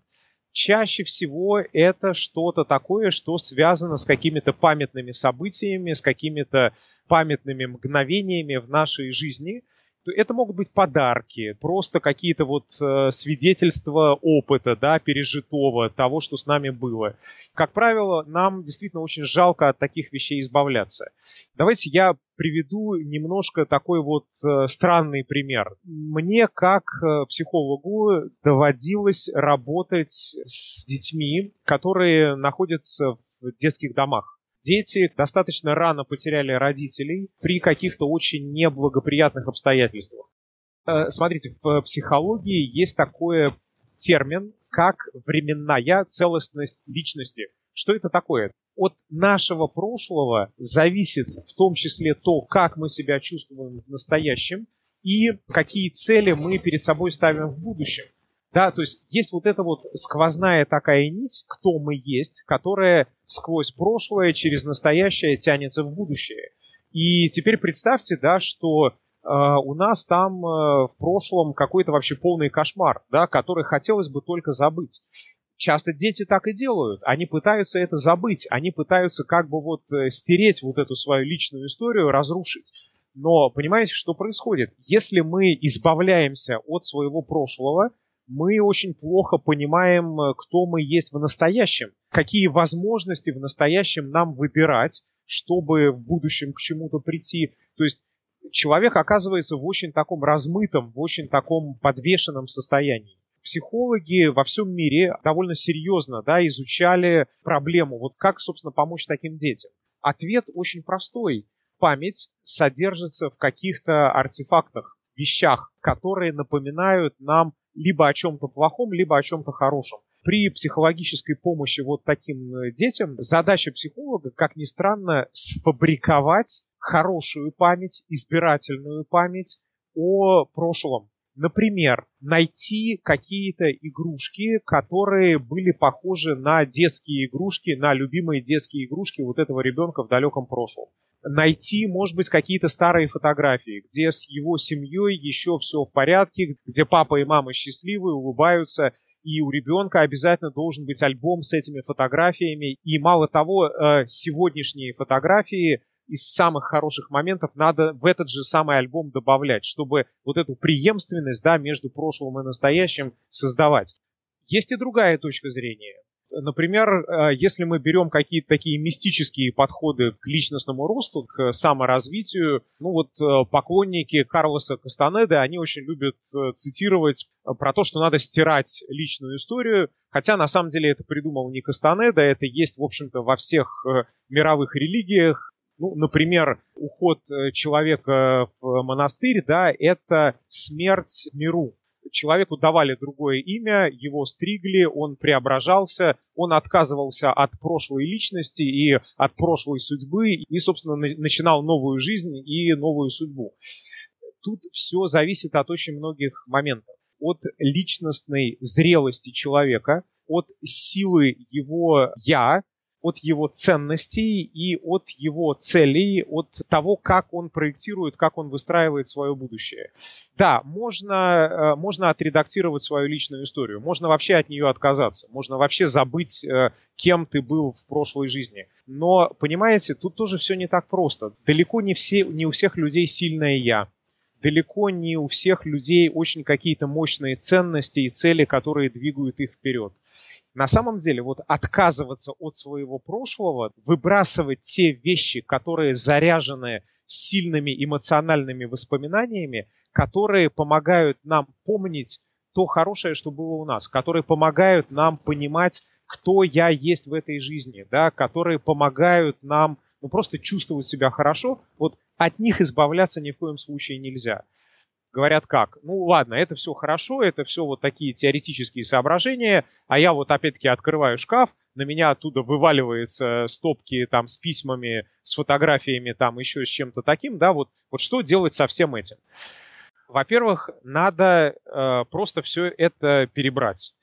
S3: чаще всего это что-то такое, что связано с какими-то памятными событиями, с какими-то памятными мгновениями в нашей жизни. Это могут быть подарки, просто какие-то вот э, свидетельства опыта, да, пережитого, того, что с нами было. Как правило, нам действительно очень жалко от таких вещей избавляться. Давайте я приведу немножко такой вот э, странный пример. Мне, как э, психологу, доводилось работать с детьми, которые находятся в детских домах. Дети достаточно рано потеряли родителей при каких-то очень неблагоприятных обстоятельствах. Э, смотрите, в психологии есть такой термин, как временная целостность личности. Что это такое? От нашего прошлого зависит в том числе то, как мы себя чувствуем в настоящем и какие цели мы перед собой ставим в будущем. Да, то есть есть вот эта вот сквозная такая нить, кто мы есть, которая сквозь прошлое, через настоящее тянется в будущее. И теперь представьте, да, что э, у нас там э, в прошлом какой-то вообще полный кошмар, да, который хотелось бы только забыть. Часто дети так и делают. Они пытаются это забыть, они пытаются как бы вот э, стереть вот эту свою личную историю, разрушить. Но понимаете, что происходит? Если мы избавляемся от своего прошлого, мы очень плохо понимаем, э, кто мы есть в настоящем, какие возможности в настоящем нам выбирать, чтобы в будущем к чему-то прийти. То есть человек оказывается в очень таком размытом, в очень таком подвешенном состоянии. Психологи во всем мире довольно серьезно да, изучали проблему, вот как, собственно, помочь таким детям. Ответ очень простой. Память содержится в каких-то артефактах, вещах, которые напоминают нам либо о чем-то плохом, либо о чем-то хорошем. При психологической помощи вот таким э, детям задача психолога, как ни странно, сфабриковать хорошую память, избирательную память о прошлом. Например, найти какие-то игрушки, которые были похожи на детские игрушки, на любимые детские игрушки вот этого ребенка в далеком прошлом найти, может быть, какие-то старые фотографии, где с его семьей еще все в порядке, где папа и мама счастливы, улыбаются, и у ребенка обязательно должен быть альбом с этими фотографиями. И мало того, э, сегодняшние фотографии из самых хороших моментов надо в этот же самый альбом добавлять, чтобы вот эту преемственность да, между прошлым и настоящим создавать. Есть и другая точка зрения. Например, э, если мы берем какие-то такие мистические подходы к личностному росту, к саморазвитию, ну вот э, поклонники Карлоса Кастанеды, они очень любят э, цитировать про то, что надо стирать личную историю, хотя на самом деле это придумал не Кастанеда, это есть, в общем-то, во всех мировых религиях, ну, например, уход человека в монастырь, да, это смерть миру человеку давали другое имя, его стригли, он преображался, он отказывался от прошлой личности и от прошлой судьбы и, собственно, начинал новую жизнь и новую судьбу. Тут все зависит от очень многих моментов. От личностной зрелости человека, от силы его «я», от его ценностей и от его целей, от того, как он проектирует, как он выстраивает свое будущее. Да, можно, э, можно отредактировать свою личную историю, можно вообще от нее отказаться, можно вообще забыть, э, кем ты был в прошлой жизни. Но, понимаете, тут тоже все не так просто. Далеко не, все, не у всех людей сильное «я». Далеко не у всех людей очень какие-то мощные ценности и цели, которые двигают их вперед. На самом деле, вот отказываться от своего прошлого, выбрасывать те вещи, которые заряжены сильными эмоциональными воспоминаниями, которые помогают нам помнить то хорошее, что было у нас, которые помогают нам понимать, кто я есть в этой жизни, да, которые помогают нам ну, просто чувствовать себя хорошо, вот от них избавляться ни в коем случае нельзя говорят как? Ну ладно, это все хорошо, это все вот такие теоретические соображения, а я вот опять-таки открываю шкаф, на меня оттуда вываливаются стопки там с письмами, с фотографиями, там еще с чем-то таким, да, вот, вот что делать со всем этим? Во-первых, надо э, просто все это перебрать.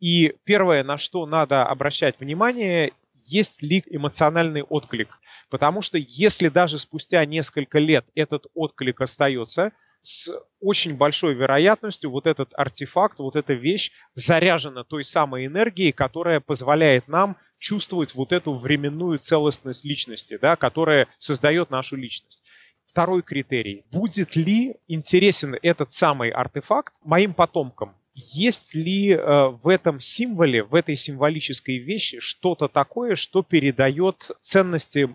S3: И первое, на что надо обращать внимание, есть ли эмоциональный отклик. Потому что если даже спустя несколько лет этот отклик остается, с очень большой вероятностью вот этот артефакт, вот эта вещь заряжена той самой энергией, которая позволяет нам чувствовать вот эту временную целостность личности, да, которая создает нашу личность. Второй критерий. Будет ли интересен этот самый артефакт моим потомкам? Есть ли э, в этом символе, в этой символической вещи что-то такое, что передает ценности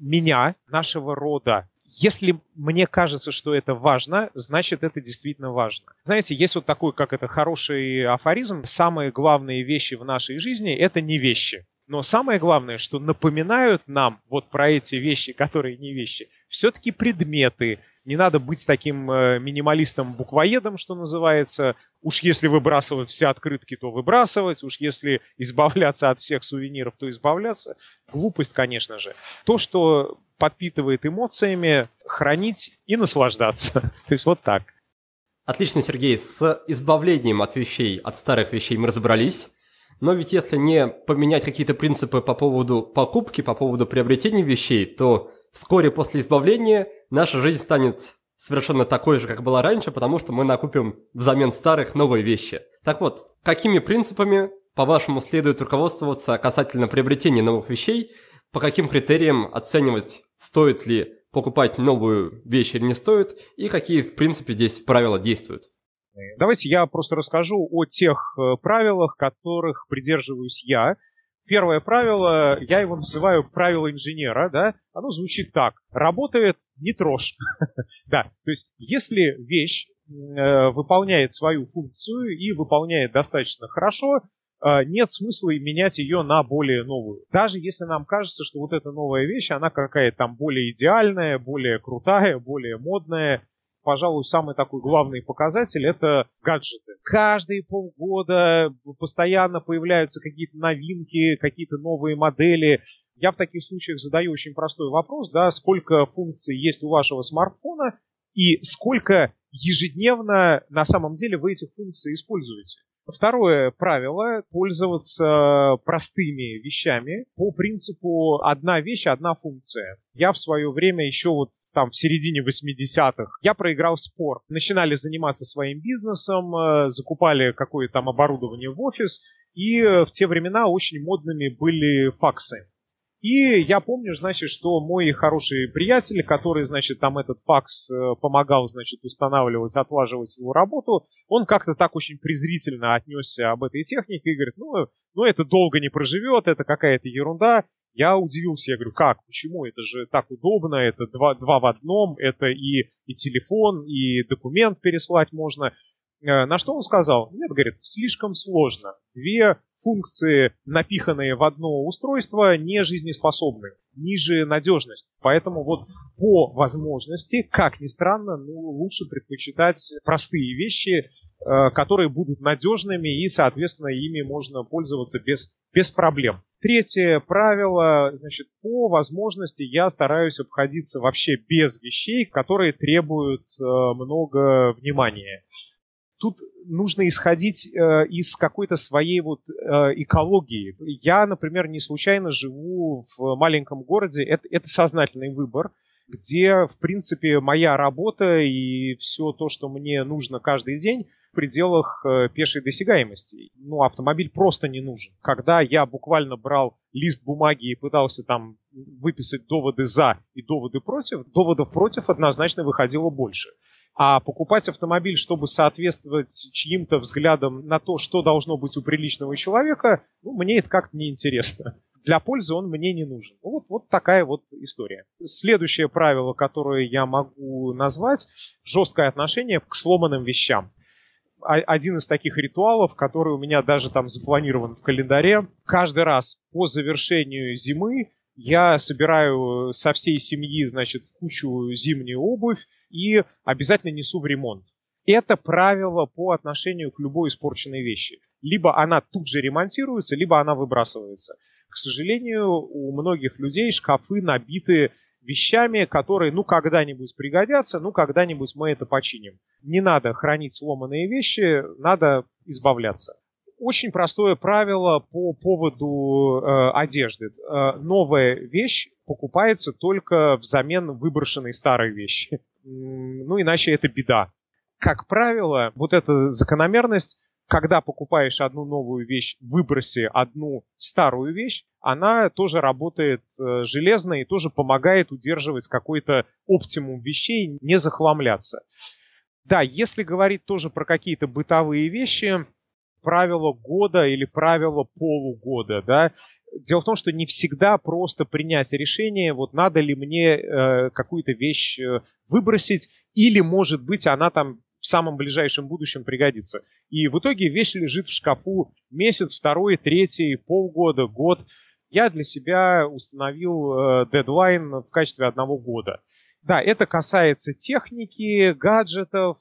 S3: меня, нашего рода, если мне кажется, что это важно, значит это действительно важно. Знаете, есть вот такой, как это, хороший афоризм. Самые главные вещи в нашей жизни – это не вещи. Но самое главное, что напоминают нам вот про эти вещи, которые не вещи, все-таки предметы. Не надо быть таким э, минималистом-буквоедом, что называется. Уж если выбрасывать все открытки, то выбрасывать. Уж если избавляться от всех сувениров, то избавляться. Глупость, конечно же. То, что подпитывает эмоциями, хранить и наслаждаться. (laughs) То есть вот так.
S2: Отлично, Сергей. С избавлением от вещей, от старых вещей мы разобрались. Но ведь если не поменять какие-то принципы по поводу покупки, по поводу приобретения вещей, то вскоре после избавления наша жизнь станет совершенно такой же, как была раньше, потому что мы накупим взамен старых новые вещи. Так вот, какими принципами, по-вашему, следует руководствоваться касательно приобретения новых вещей, по каким критериям оценивать, стоит ли покупать новую вещь или не стоит, и какие, в принципе, здесь правила действуют?
S3: Давайте я просто расскажу о тех э, правилах, которых придерживаюсь я. Первое правило, я его называю правило инженера, да, оно звучит так. Работает, не трожь. (laughs) да, то есть если вещь э, выполняет свою функцию и выполняет достаточно хорошо, нет смысла менять ее на более новую. Даже если нам кажется, что вот эта новая вещь, она какая-то там более идеальная, более крутая, более модная, пожалуй, самый такой главный показатель – это гаджеты. Каждые полгода постоянно появляются какие-то новинки, какие-то новые модели. Я в таких случаях задаю очень простой вопрос, да, сколько функций есть у вашего смартфона и сколько ежедневно на самом деле вы этих функций используете. Второе правило – пользоваться простыми вещами по принципу «одна вещь, одна функция». Я в свое время еще вот там в середине 80-х, я проиграл спорт. Начинали заниматься своим бизнесом, э, закупали какое-то там оборудование в офис, и в те времена очень модными были факсы. И я помню, значит, что мой хороший приятель, который, значит, там этот факс э, помогал, значит, устанавливать, отлаживать его работу, он как-то так очень презрительно отнесся об этой технике и говорит, ну, ну это долго не проживет, это какая-то ерунда. Я удивился, я говорю, как, почему, это же так удобно, это два, два в одном, это и, и телефон, и документ переслать можно. Э, на что он сказал? Нет, говорит, слишком сложно. Две функции, напиханные в одно устройство, не жизнеспособны, ниже надежность. Поэтому вот по возможности, как ни странно, ну, лучше предпочитать простые вещи, э, которые будут надежными и, соответственно, ими можно пользоваться без, без проблем. Третье правило, значит, по возможности я стараюсь обходиться вообще без вещей, которые требуют э, много внимания тут нужно исходить э, из какой-то своей вот э, экологии. Я, например, не случайно живу в маленьком городе. Это, это сознательный выбор, где, в принципе, моя работа и все то, что мне нужно каждый день, в пределах э, пешей досягаемости. Ну, автомобиль просто не нужен. Когда я буквально брал лист бумаги и пытался там выписать доводы за и доводы против, доводов против однозначно выходило больше. А покупать автомобиль, чтобы соответствовать чьим-то взглядам на то, что должно быть у приличного человека, ну, мне это как-то неинтересно. Для пользы он мне не нужен. Ну, вот, вот такая вот история. Следующее правило, которое я могу назвать, жесткое отношение к сломанным вещам один из таких ритуалов, который у меня даже там запланирован в календаре. Каждый раз по завершению зимы я собираю со всей семьи, значит, кучу зимнюю обувь и обязательно несу в ремонт. Это правило по отношению к любой испорченной вещи. Либо она тут же ремонтируется, либо она выбрасывается. К сожалению, у многих людей шкафы набиты вещами, которые, ну, когда-нибудь пригодятся, ну, когда-нибудь мы это починим. Не надо хранить сломанные вещи, надо избавляться. Очень простое правило по поводу э, одежды. Э, новая вещь покупается только взамен выброшенной старой вещи. Ну, иначе это беда. Как правило, вот эта закономерность, когда покупаешь одну новую вещь, выброси одну старую вещь, она тоже работает э, железно и тоже помогает удерживать какой-то оптимум вещей, не захламляться. Да, если говорить тоже про какие-то бытовые вещи, правило года или правило полугода, да. Дело в том, что не всегда просто принять решение, вот надо ли мне э, какую-то вещь э, выбросить, или, может быть, она там в самом ближайшем будущем пригодится. И в итоге вещь лежит в шкафу месяц, второй, третий, полгода, год. я для себя установил дедлайн в качестве одного года. Да, это касается техники, гаджетов,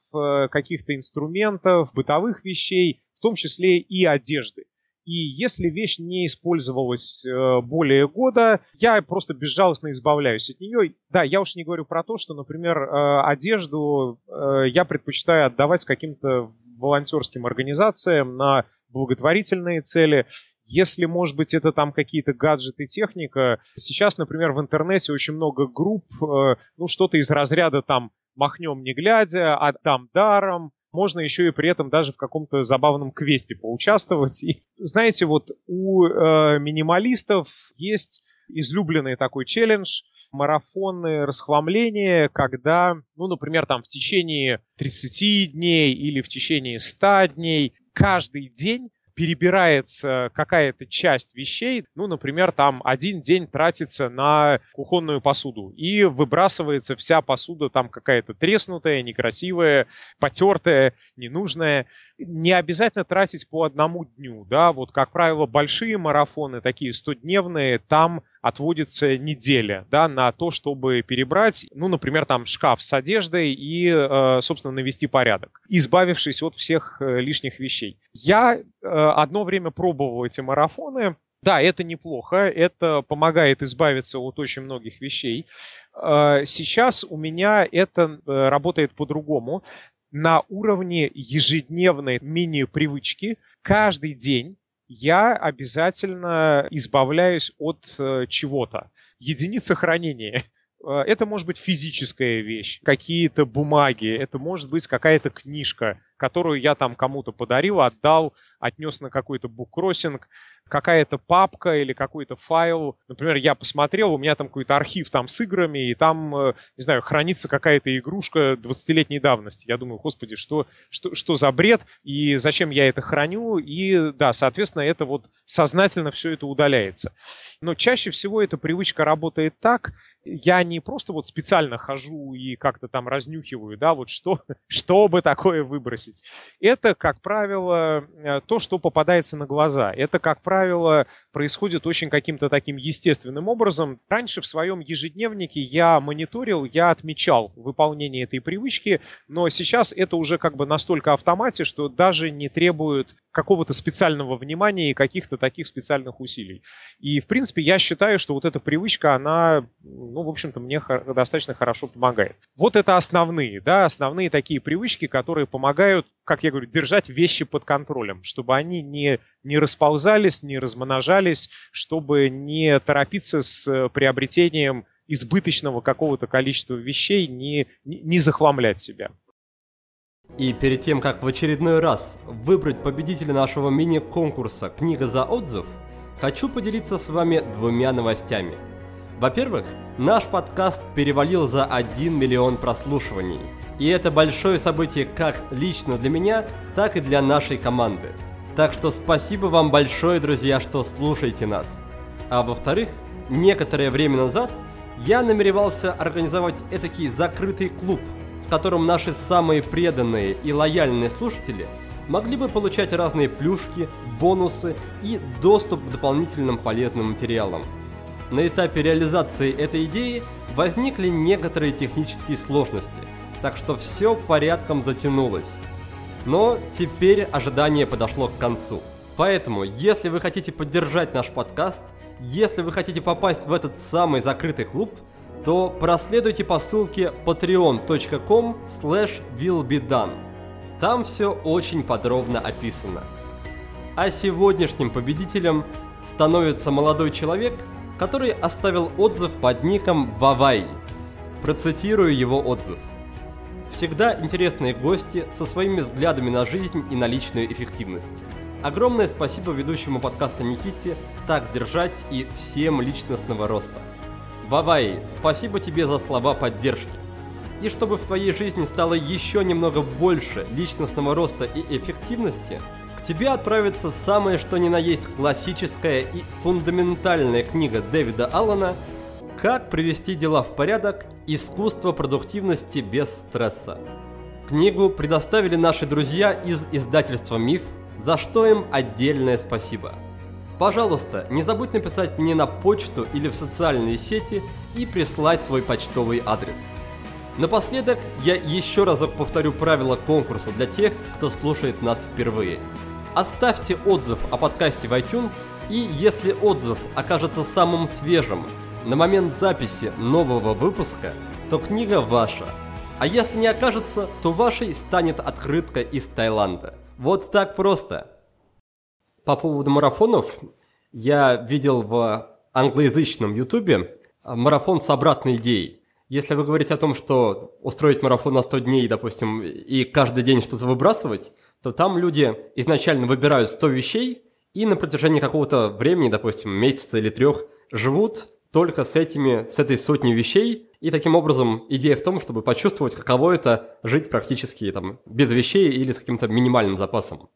S3: каких-то инструментов, бытовых вещей, в том числе и одежды. И если вещь не использовалась э, более года, я просто безжалостно избавляюсь от нее. Да, я уж не говорю про то, что, например, э, одежду э, я предпочитаю отдавать каким-то волонтерским организациям на благотворительные цели. Если, может быть, это там какие-то гаджеты, техника. Сейчас, например, в интернете очень много групп, ну, что-то из разряда там «махнем не глядя», «отдам даром», можно еще и при этом даже в каком-то забавном квесте поучаствовать. И, знаете, вот у э, минималистов есть излюбленный такой челлендж марафонное расхламление, когда, ну, например, там в течение 30 дней или в течение 100 дней каждый день перебирается какая-то часть вещей, ну, например, там один день тратится на кухонную посуду, и выбрасывается вся посуда там какая-то треснутая, некрасивая, потертая, ненужная. Не обязательно тратить по одному дню, да, вот, как правило, большие марафоны, такие 100-дневные, там отводится неделя, да, на то, чтобы перебрать, ну, например, там шкаф с одеждой и, э, собственно, навести порядок, избавившись от всех э, лишних вещей. Я э, одно время пробовал эти марафоны, да, это неплохо, это помогает избавиться от очень многих вещей. Сейчас у меня это работает по-другому. На уровне ежедневной мини-привычки каждый день я обязательно избавляюсь от э, чего-то. Единица хранения. Э, это может быть физическая вещь, какие-то бумаги, это может быть какая-то книжка, которую я там кому-то подарил, отдал, отнес на какой-то буккроссинг какая-то папка или какой-то файл. Например, я посмотрел, у меня там какой-то архив там с играми, и там, э, не знаю, хранится какая-то игрушка 20-летней давности. Я думаю, господи, что, что, что за бред, и зачем я это храню? И да, соответственно, это вот сознательно все это удаляется. Но чаще всего эта привычка работает так, я не просто вот специально хожу и как-то там разнюхиваю, да, вот что, (laughs) чтобы такое выбросить. Это, как правило, э, то, что попадается на глаза. Это, как правило, происходит очень каким-то таким естественным образом. Раньше в своем ежедневнике я мониторил, я отмечал выполнение этой привычки, но сейчас это уже как бы настолько автомате, что даже не требует какого-то специального внимания и каких-то таких специальных усилий. И, в принципе, я считаю, что вот эта привычка, она ну, в общем-то, мне достаточно хорошо помогает. Вот это основные, да, основные такие привычки, которые помогают, как я говорю, держать вещи под контролем, чтобы они не, не расползались, не размножались, чтобы не торопиться с приобретением избыточного какого-то количества вещей, не, не захламлять себя.
S2: И перед тем, как в очередной раз выбрать победителя нашего мини-конкурса «Книга за отзыв», хочу поделиться с вами двумя новостями – во-первых, наш подкаст перевалил за 1 миллион прослушиваний. И это большое событие как лично для меня, так и для нашей команды. Так что спасибо вам большое, друзья, что слушаете нас. А во-вторых, некоторое время назад я намеревался организовать этакий закрытый клуб, в котором наши самые преданные и лояльные слушатели могли бы получать разные плюшки, бонусы и доступ к дополнительным полезным материалам – на этапе реализации этой идеи возникли некоторые технические сложности, так что все порядком затянулось. Но теперь ожидание подошло к концу. Поэтому, если вы хотите поддержать наш подкаст, если вы хотите попасть в этот самый закрытый клуб, то проследуйте по ссылке patreon.com willbedone. Там все очень подробно описано. А сегодняшним победителем становится молодой человек – который оставил отзыв под ником Вавай. Процитирую его отзыв. Всегда интересные гости со своими взглядами на жизнь и на личную эффективность. Огромное спасибо ведущему подкаста Никите «Так держать» и всем личностного роста. Вавай, спасибо тебе за слова поддержки. И чтобы в твоей жизни стало еще немного больше личностного роста и эффективности – к тебе отправится самое что ни на есть классическая и фундаментальная книга Дэвида Аллана «Как привести дела в порядок. Искусство продуктивности без стресса». Книгу предоставили наши друзья из издательства «Миф», за что им отдельное спасибо. Пожалуйста, не забудь написать мне на почту или в социальные сети и прислать свой почтовый адрес. Напоследок, я еще разок повторю правила конкурса для тех, кто слушает нас впервые. Оставьте отзыв о подкасте в iTunes, и если отзыв окажется самым свежим на момент записи нового выпуска, то книга ваша. А если не окажется, то вашей станет открытка из Таиланда. Вот так просто. По поводу марафонов, я видел в англоязычном ютубе марафон с обратной идеей. Если вы говорите о том, что устроить марафон на 100 дней, допустим, и каждый день что-то выбрасывать, то там люди изначально выбирают 100 вещей и на протяжении какого-то времени, допустим, месяца или трех, живут только с этими, с этой сотней вещей. И таким образом идея в том, чтобы почувствовать, каково это жить практически там без вещей или с каким-то минимальным запасом.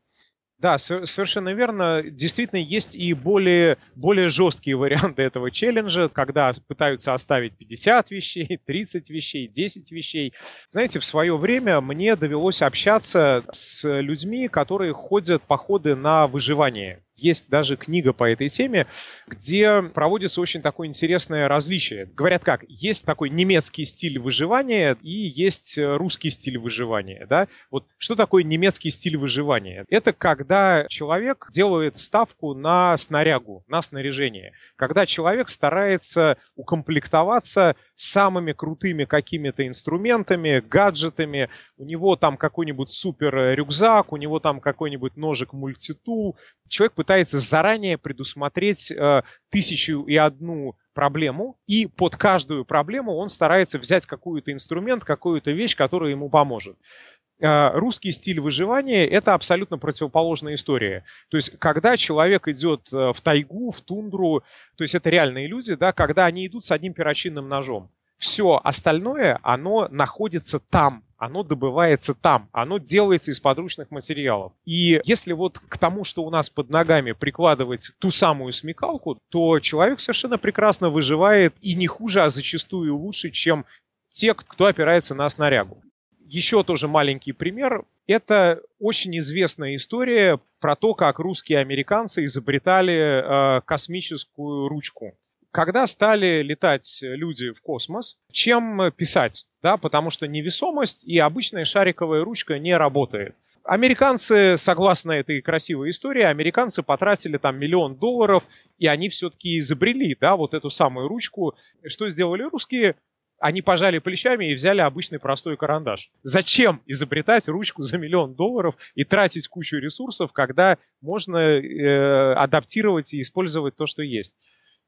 S3: Да, совершенно верно. Действительно, есть и более, более жесткие варианты этого челленджа, когда пытаются оставить 50 вещей, (laughs) 30 вещей, 10 вещей. Знаете, в свое время мне довелось общаться с людьми, которые ходят походы на выживание. Есть даже книга по этой теме, где проводится очень такое интересное различие. Говорят как, есть такой немецкий стиль выживания и есть э, русский стиль выживания. Да? Вот что такое немецкий стиль выживания? Это когда человек делает ставку на снарягу, на снаряжение. Когда человек старается укомплектоваться самыми крутыми какими-то инструментами, гаджетами. У него там какой-нибудь супер рюкзак, у него там какой-нибудь ножик мультитул. Человек пытается заранее предусмотреть э, тысячу и одну проблему, и под каждую проблему он старается взять какой-то инструмент, какую-то вещь, которая ему поможет э, русский стиль выживания – это абсолютно противоположная история. То есть, когда человек идет э, в тайгу, в тундру, то есть это реальные люди, да, когда они идут с одним перочинным ножом. Все остальное, оно находится там, оно добывается там, оно делается из подручных материалов. И если вот к тому, что у нас под ногами прикладывать ту самую смекалку, то человек совершенно прекрасно выживает и не хуже, а зачастую лучше, чем те, кто опирается на снарягу. Еще тоже маленький пример. Это очень известная история про то, как русские американцы изобретали э, космическую ручку когда стали летать люди в космос, чем писать, да, потому что невесомость и обычная шариковая ручка не работает. Американцы, согласно этой красивой истории, американцы потратили там миллион долларов, и они все-таки изобрели, да, вот эту самую ручку. Что сделали русские? Они пожали плечами и взяли обычный простой карандаш. Зачем изобретать ручку за миллион долларов и тратить кучу ресурсов, когда можно э, адаптировать и использовать то, что есть?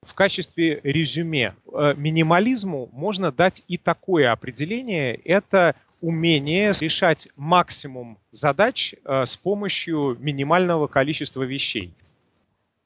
S3: В качестве резюме э, минимализму можно дать и такое определение. Это умение решать максимум задач э, с помощью минимального количества вещей.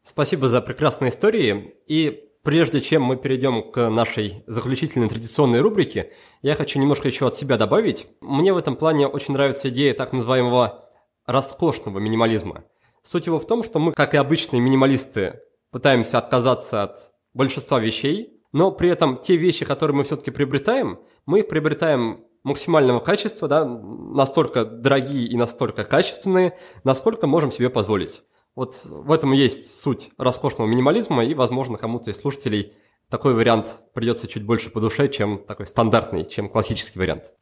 S2: Спасибо за прекрасные истории. И прежде чем мы перейдем к нашей заключительной традиционной рубрике, я хочу немножко еще от себя добавить. Мне в этом плане очень нравится идея так называемого роскошного минимализма. Суть его в том, что мы, как и обычные минималисты, пытаемся отказаться от большинства вещей, но при этом те вещи, которые мы все-таки приобретаем, мы их приобретаем максимального качества, да, настолько дорогие и настолько качественные, насколько можем себе позволить. Вот в этом и есть суть роскошного минимализма, и, возможно, кому-то из слушателей такой вариант придется чуть больше по душе, чем такой стандартный, чем классический вариант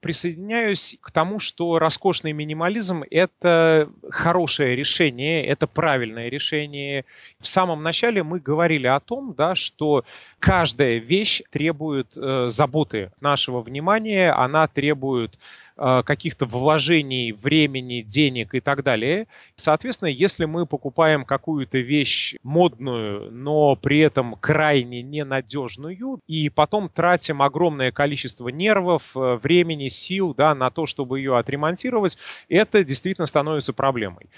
S3: присоединяюсь к тому, что роскошный минимализм – это хорошее решение, это правильное решение. В самом начале мы говорили о том, да, что каждая вещь требует э, заботы нашего внимания, она требует каких-то вложений, времени, денег и так далее. Соответственно, если мы покупаем какую-то вещь модную, но при этом крайне ненадежную, и потом тратим огромное количество нервов, э, времени, сил да, на то, чтобы ее отремонтировать, это действительно становится проблемой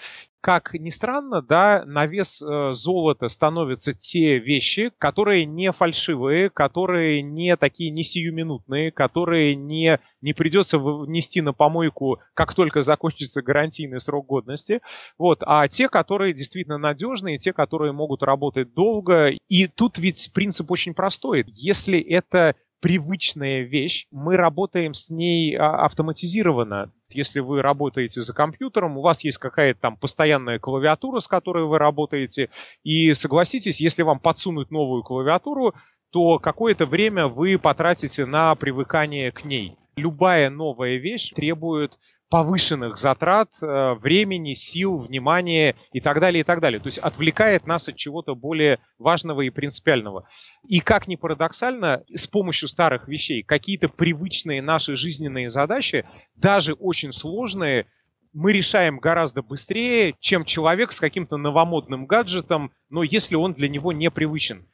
S3: как ни странно, да, на вес э, золота становятся те вещи, которые не фальшивые, которые не такие не сиюминутные, которые не, не придется внести на помойку, как только закончится гарантийный срок годности, вот, а те, которые действительно надежные, те, которые могут работать долго. И тут ведь принцип очень простой. Если это привычная вещь, мы работаем с ней а, автоматизированно. Если вы работаете за компьютером, у вас есть какая-то там постоянная клавиатура, с которой вы работаете, и согласитесь, если вам подсунуть новую клавиатуру, то какое-то время вы потратите на привыкание к ней. Любая новая вещь требует повышенных затрат э, времени, сил, внимания и так далее, и так далее. То есть отвлекает нас от чего-то более важного и принципиального. И как ни парадоксально, с помощью старых вещей какие-то привычные наши жизненные задачи, даже очень сложные, мы решаем гораздо быстрее, чем человек с каким-то новомодным гаджетом, но если он для него непривычен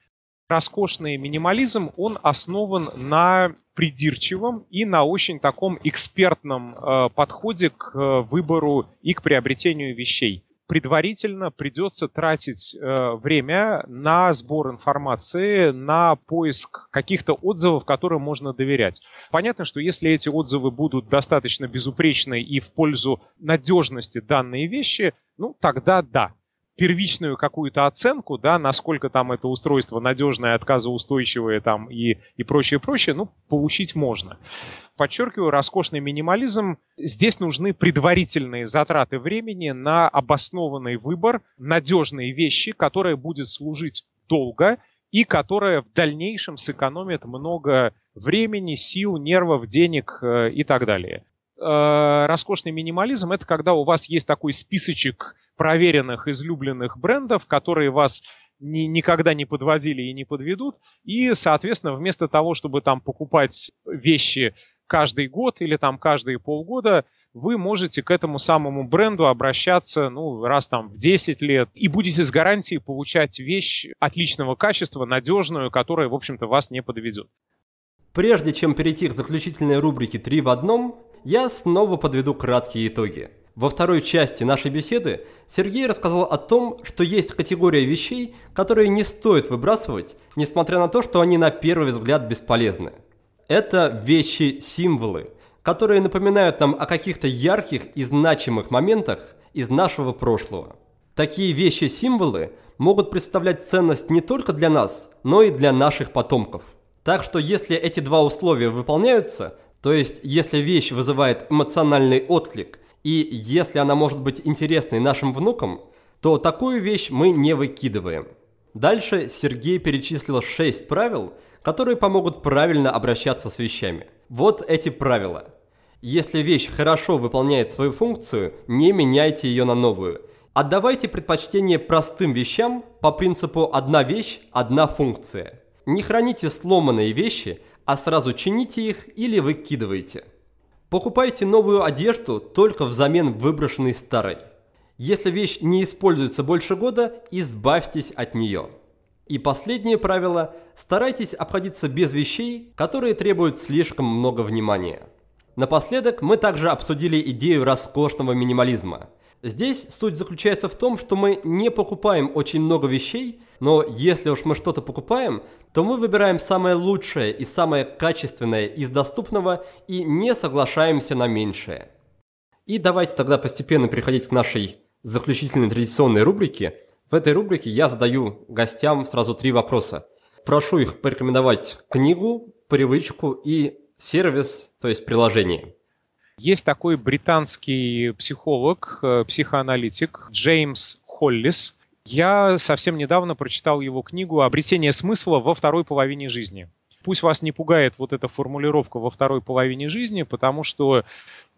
S3: роскошный минимализм, он основан на придирчивом и на очень таком экспертном э, подходе к э, выбору и к приобретению вещей. Предварительно придется тратить э, время на сбор информации, на поиск каких-то отзывов, которым можно доверять. Понятно, что если эти отзывы будут достаточно безупречны и в пользу надежности данной вещи, ну тогда да, первичную какую-то оценку, да, насколько там это устройство надежное, отказоустойчивое там и, и прочее, прочее, ну, получить можно. Подчеркиваю, роскошный минимализм. Здесь нужны предварительные затраты времени на обоснованный выбор, надежные вещи, которые будет служить долго и которая в дальнейшем сэкономит много времени, сил, нервов, денег э, и так далее. Э, роскошный минимализм это когда у вас есть такой списочек проверенных, излюбленных брендов, которые вас ни, никогда не подводили и не подведут. И, соответственно, вместо того, чтобы там покупать вещи каждый год или там каждые полгода, вы можете к этому самому бренду обращаться, ну, раз там в 10 лет, и будете с гарантией получать вещь отличного качества, надежную, которая, в общем-то, вас не подведет.
S2: Прежде чем перейти к заключительной рубрике «Три в одном», я снова подведу краткие итоги. Во второй части нашей беседы Сергей рассказал о том, что есть категория вещей, которые не стоит выбрасывать, несмотря на то, что они на первый взгляд бесполезны. Это вещи-символы, которые напоминают нам о каких-то ярких и значимых моментах из нашего прошлого. Такие вещи-символы могут представлять ценность не только для нас, но и для наших потомков. Так что если эти два условия выполняются – то есть, если вещь вызывает эмоциональный отклик, и если она может быть интересной нашим внукам, то такую вещь мы не выкидываем. Дальше Сергей перечислил 6 правил, которые помогут правильно обращаться с вещами. Вот эти правила. Если вещь хорошо выполняет свою функцию, не меняйте ее на новую. Отдавайте предпочтение простым вещам по принципу «одна вещь, одна функция». Не храните сломанные вещи, а сразу чините их или выкидывайте. Покупайте новую одежду только взамен выброшенной старой. Если вещь не используется больше года, избавьтесь от нее. И последнее правило – старайтесь обходиться без вещей, которые требуют слишком много внимания. Напоследок мы также обсудили идею роскошного минимализма – Здесь суть заключается в том, что мы не покупаем очень много вещей, но если уж мы что-то покупаем, то мы выбираем самое лучшее и самое качественное из доступного и не соглашаемся на меньшее. И давайте тогда постепенно переходить к нашей заключительной традиционной рубрике. В этой рубрике я задаю гостям сразу три вопроса. Прошу их порекомендовать книгу, привычку и сервис, то есть приложение.
S3: Есть такой британский психолог, э, психоаналитик Джеймс Холлис. Я совсем недавно прочитал его книгу «Обретение смысла во второй половине жизни». Пусть вас не пугает вот эта формулировка во второй половине жизни, потому что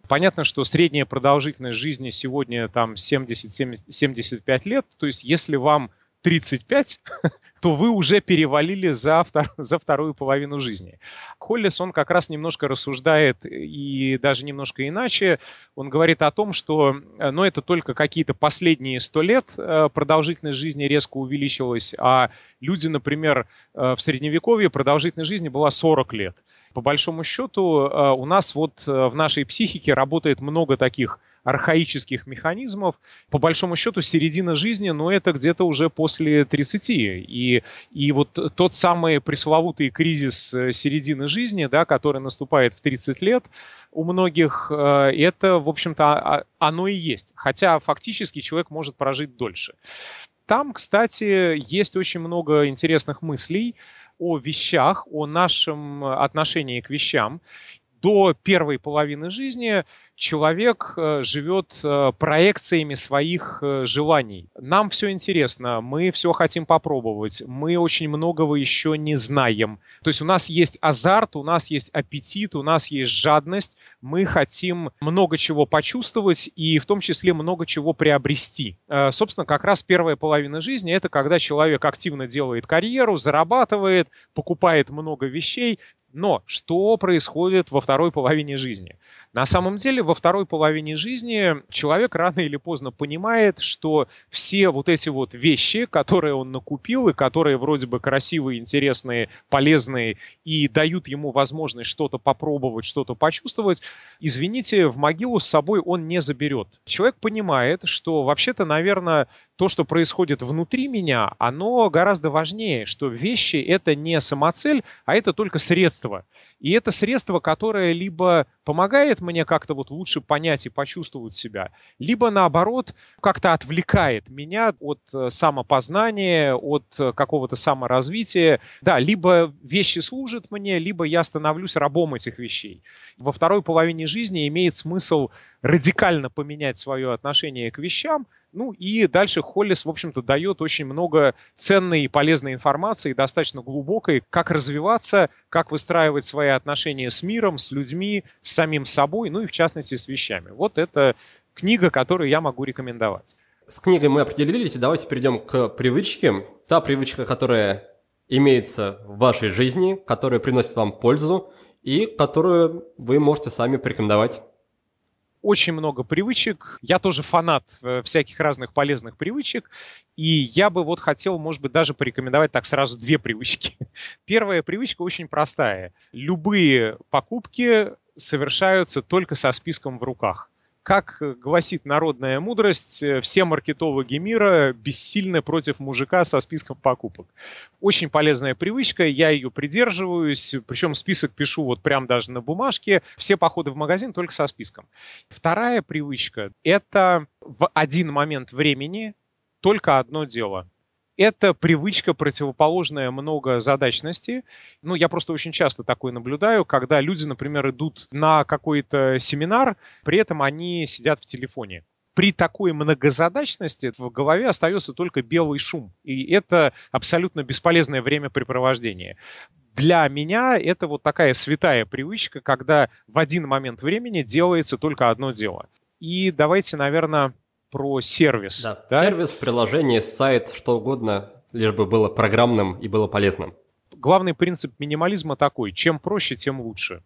S3: Понятно, что средняя продолжительность жизни сегодня там 70-75 лет. То есть если вам 35, (laughs) то вы уже перевалили за, втор, (laughs) за вторую половину жизни. Холлис, он как раз немножко рассуждает и даже немножко иначе. Он говорит о том, что э, ну, это только какие-то последние сто лет э, продолжительность жизни резко увеличилась, а люди, например, э, в Средневековье продолжительность жизни была 40 лет. По большому счету у нас вот в нашей психике работает много таких архаических механизмов. По большому счету, середина жизни, но это где-то уже после 30. И, и вот тот самый пресловутый кризис э, середины жизни, да, который наступает в 30 лет, у многих э, это, в общем-то, а, а, оно и есть. Хотя фактически человек может прожить дольше. Там, кстати, есть очень много интересных мыслей о вещах, о нашем отношении к вещам. До первой половины жизни человек э, живет э, проекциями своих э, желаний. Нам все интересно, мы все хотим попробовать, мы очень многого еще не знаем. То есть у нас есть азарт, у нас есть аппетит, у нас есть жадность, мы хотим много чего почувствовать и в том числе много чего приобрести. Собственно, как раз первая половина жизни – это когда человек активно делает карьеру, зарабатывает, покупает много вещей, но что происходит во второй половине жизни? На самом деле, во второй половине жизни человек рано или поздно понимает, что все вот эти вот вещи, которые он накупил и которые вроде бы красивые, интересные, полезные и дают ему возможность что-то попробовать, что-то почувствовать, извините, в могилу с собой он не заберет. Человек понимает, что вообще-то, наверное, то, что происходит внутри меня, оно гораздо важнее, что вещи — это не самоцель, а это только средство. И это средство, которое либо помогает мне как-то вот лучше понять и почувствовать себя, либо наоборот как-то отвлекает меня от э, самопознания, от э, какого-то саморазвития. Да, либо вещи служат мне, либо я становлюсь рабом этих вещей. Во второй половине жизни имеет смысл радикально поменять свое отношение к вещам – ну и дальше Холлис, в общем-то, дает очень много ценной и полезной информации, достаточно глубокой, как развиваться, как выстраивать свои отношения с миром, с людьми, с самим собой, ну и в частности с вещами. Вот это книга, которую я могу рекомендовать.
S2: С книгой мы определились, и давайте перейдем к привычке. Та привычка, которая имеется в вашей жизни, которая приносит вам пользу и которую вы можете сами порекомендовать
S3: очень много привычек. Я тоже фанат э, всяких разных полезных привычек. И я бы вот хотел, может быть, даже порекомендовать так сразу две привычки. (laughs) Первая привычка очень простая. Любые покупки совершаются только со списком в руках. Как гласит народная мудрость, э, все маркетологи мира бессильны против мужика со списком покупок. Очень полезная привычка, я ее придерживаюсь, причем список пишу вот прям даже на бумажке. Все походы в магазин только со списком. Вторая привычка – это в один момент времени только одно дело – это привычка, противоположная многозадачности. Ну, я просто очень часто такое наблюдаю, когда люди, например, идут на какой-то семинар, при этом они сидят в телефоне при такой многозадачности в голове остается только белый шум. И это абсолютно бесполезное времяпрепровождение. Для меня это вот такая святая привычка, когда в один момент времени делается только одно дело. И давайте, наверное, про сервис.
S2: Да. да? Сервис, приложение, сайт, что угодно, лишь бы было программным и было полезным.
S3: Главный принцип минимализма такой, чем проще, тем лучше.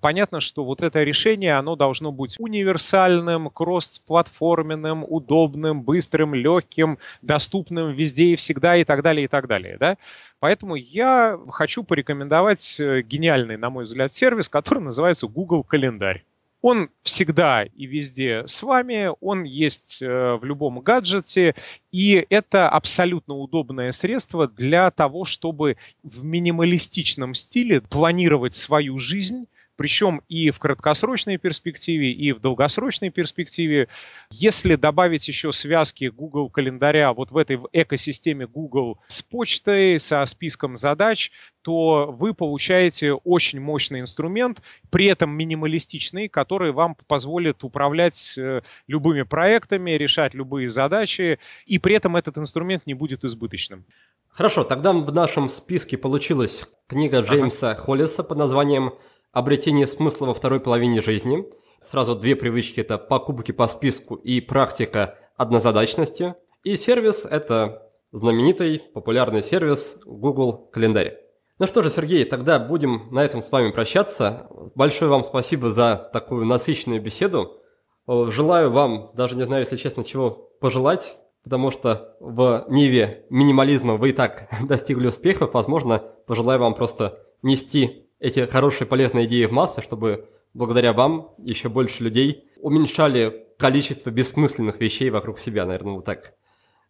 S3: Понятно, что вот это решение, оно должно быть универсальным, кросс-платформенным, удобным, быстрым, легким, доступным везде и всегда и так далее, и так далее. Да? Поэтому я хочу порекомендовать э, гениальный, на мой взгляд, сервис, который называется Google Календарь. Он всегда и везде с вами, он есть э, в любом гаджете, и это абсолютно удобное средство для того, чтобы в минималистичном стиле планировать свою жизнь, причем и в краткосрочной перспективе, и в долгосрочной перспективе. Если добавить еще связки Google календаря вот в этой экосистеме Google с почтой, со списком задач, то вы получаете очень мощный инструмент, при этом минималистичный, который вам позволит управлять э, любыми проектами, решать любые задачи, и при этом этот инструмент не будет избыточным.
S2: Хорошо, тогда в нашем списке получилась книга Джеймса ага. Холлиса под названием обретение смысла во второй половине жизни. Сразу две привычки – это покупки по списку и практика однозадачности. И сервис – это знаменитый, популярный сервис Google Календарь. Ну что же, Сергей, тогда будем на этом с вами прощаться. Большое вам спасибо за такую насыщенную беседу. Желаю вам, даже не знаю, если честно, чего пожелать, потому что в Ниве минимализма вы и так (laughs) достигли успехов. Возможно, пожелаю вам просто нести эти хорошие полезные идеи в массы, чтобы благодаря вам еще больше людей уменьшали количество бессмысленных вещей вокруг себя, наверное, вот так.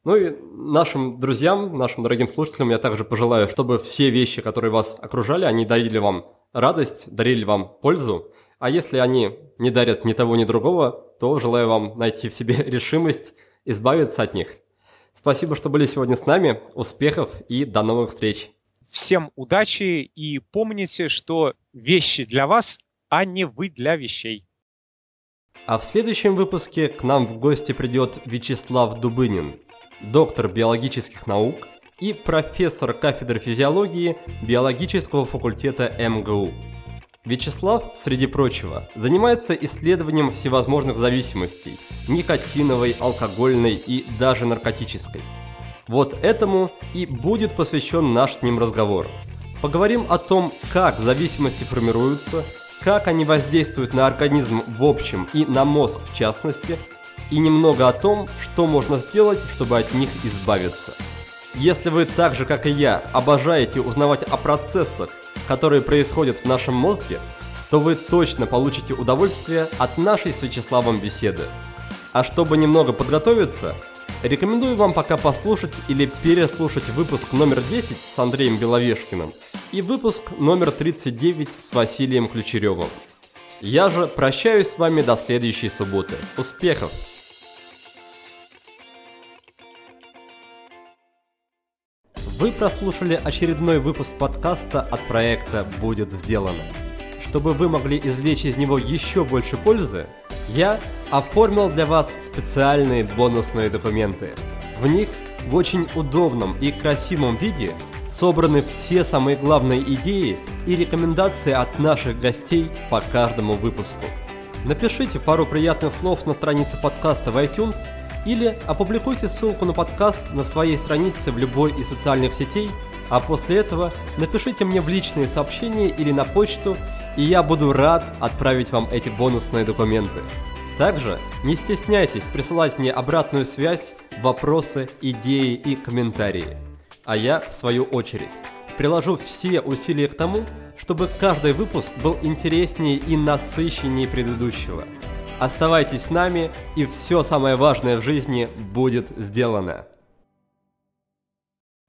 S2: Ну и нашим друзьям, нашим дорогим слушателям я также пожелаю, чтобы все вещи, которые вас окружали, они дарили вам радость, дарили вам пользу. А если они не дарят ни того, ни другого, то желаю вам найти в себе (laughs) решимость избавиться от них. Спасибо, что были сегодня с нами. Успехов и до новых встреч!
S3: Всем удачи и помните, что вещи для вас, а не вы для вещей.
S2: А в следующем выпуске к нам в гости придет Вячеслав Дубынин, доктор биологических наук и профессор кафедры физиологии биологического факультета МГУ. Вячеслав, среди прочего, занимается исследованием всевозможных зависимостей – никотиновой, алкогольной и даже наркотической. Вот этому и будет посвящен наш с ним разговор. Поговорим о том, как зависимости формируются – как они воздействуют на организм в общем и на мозг в частности, и немного о том, что можно сделать, чтобы от них избавиться. Если вы так же, как и я, обожаете узнавать о процессах, которые происходят в нашем мозге, то вы точно получите удовольствие от нашей с Вячеславом беседы. А чтобы немного подготовиться, рекомендую вам пока послушать или переслушать выпуск номер 10 с Андреем Беловешкиным – и выпуск номер 39 с Василием Ключеревым. Я же прощаюсь с вами до следующей субботы. Успехов! Вы прослушали очередной выпуск подкаста от проекта «Будет сделано». Чтобы вы могли извлечь из него еще больше пользы, я оформил для вас специальные бонусные документы. В них в очень удобном и красивом виде собраны все самые главные идеи и рекомендации от наших гостей по каждому выпуску. Напишите пару приятных слов на странице подкаста в iTunes или опубликуйте ссылку на подкаст на своей странице в любой из социальных сетей, а после этого напишите мне в личные сообщения или на почту, и я буду рад отправить вам эти бонусные документы. Также не стесняйтесь присылать мне обратную связь, вопросы, идеи и комментарии а я, в свою очередь, приложу все усилия к тому, чтобы каждый выпуск был интереснее и насыщеннее предыдущего. Оставайтесь с нами, и все самое важное в жизни будет сделано.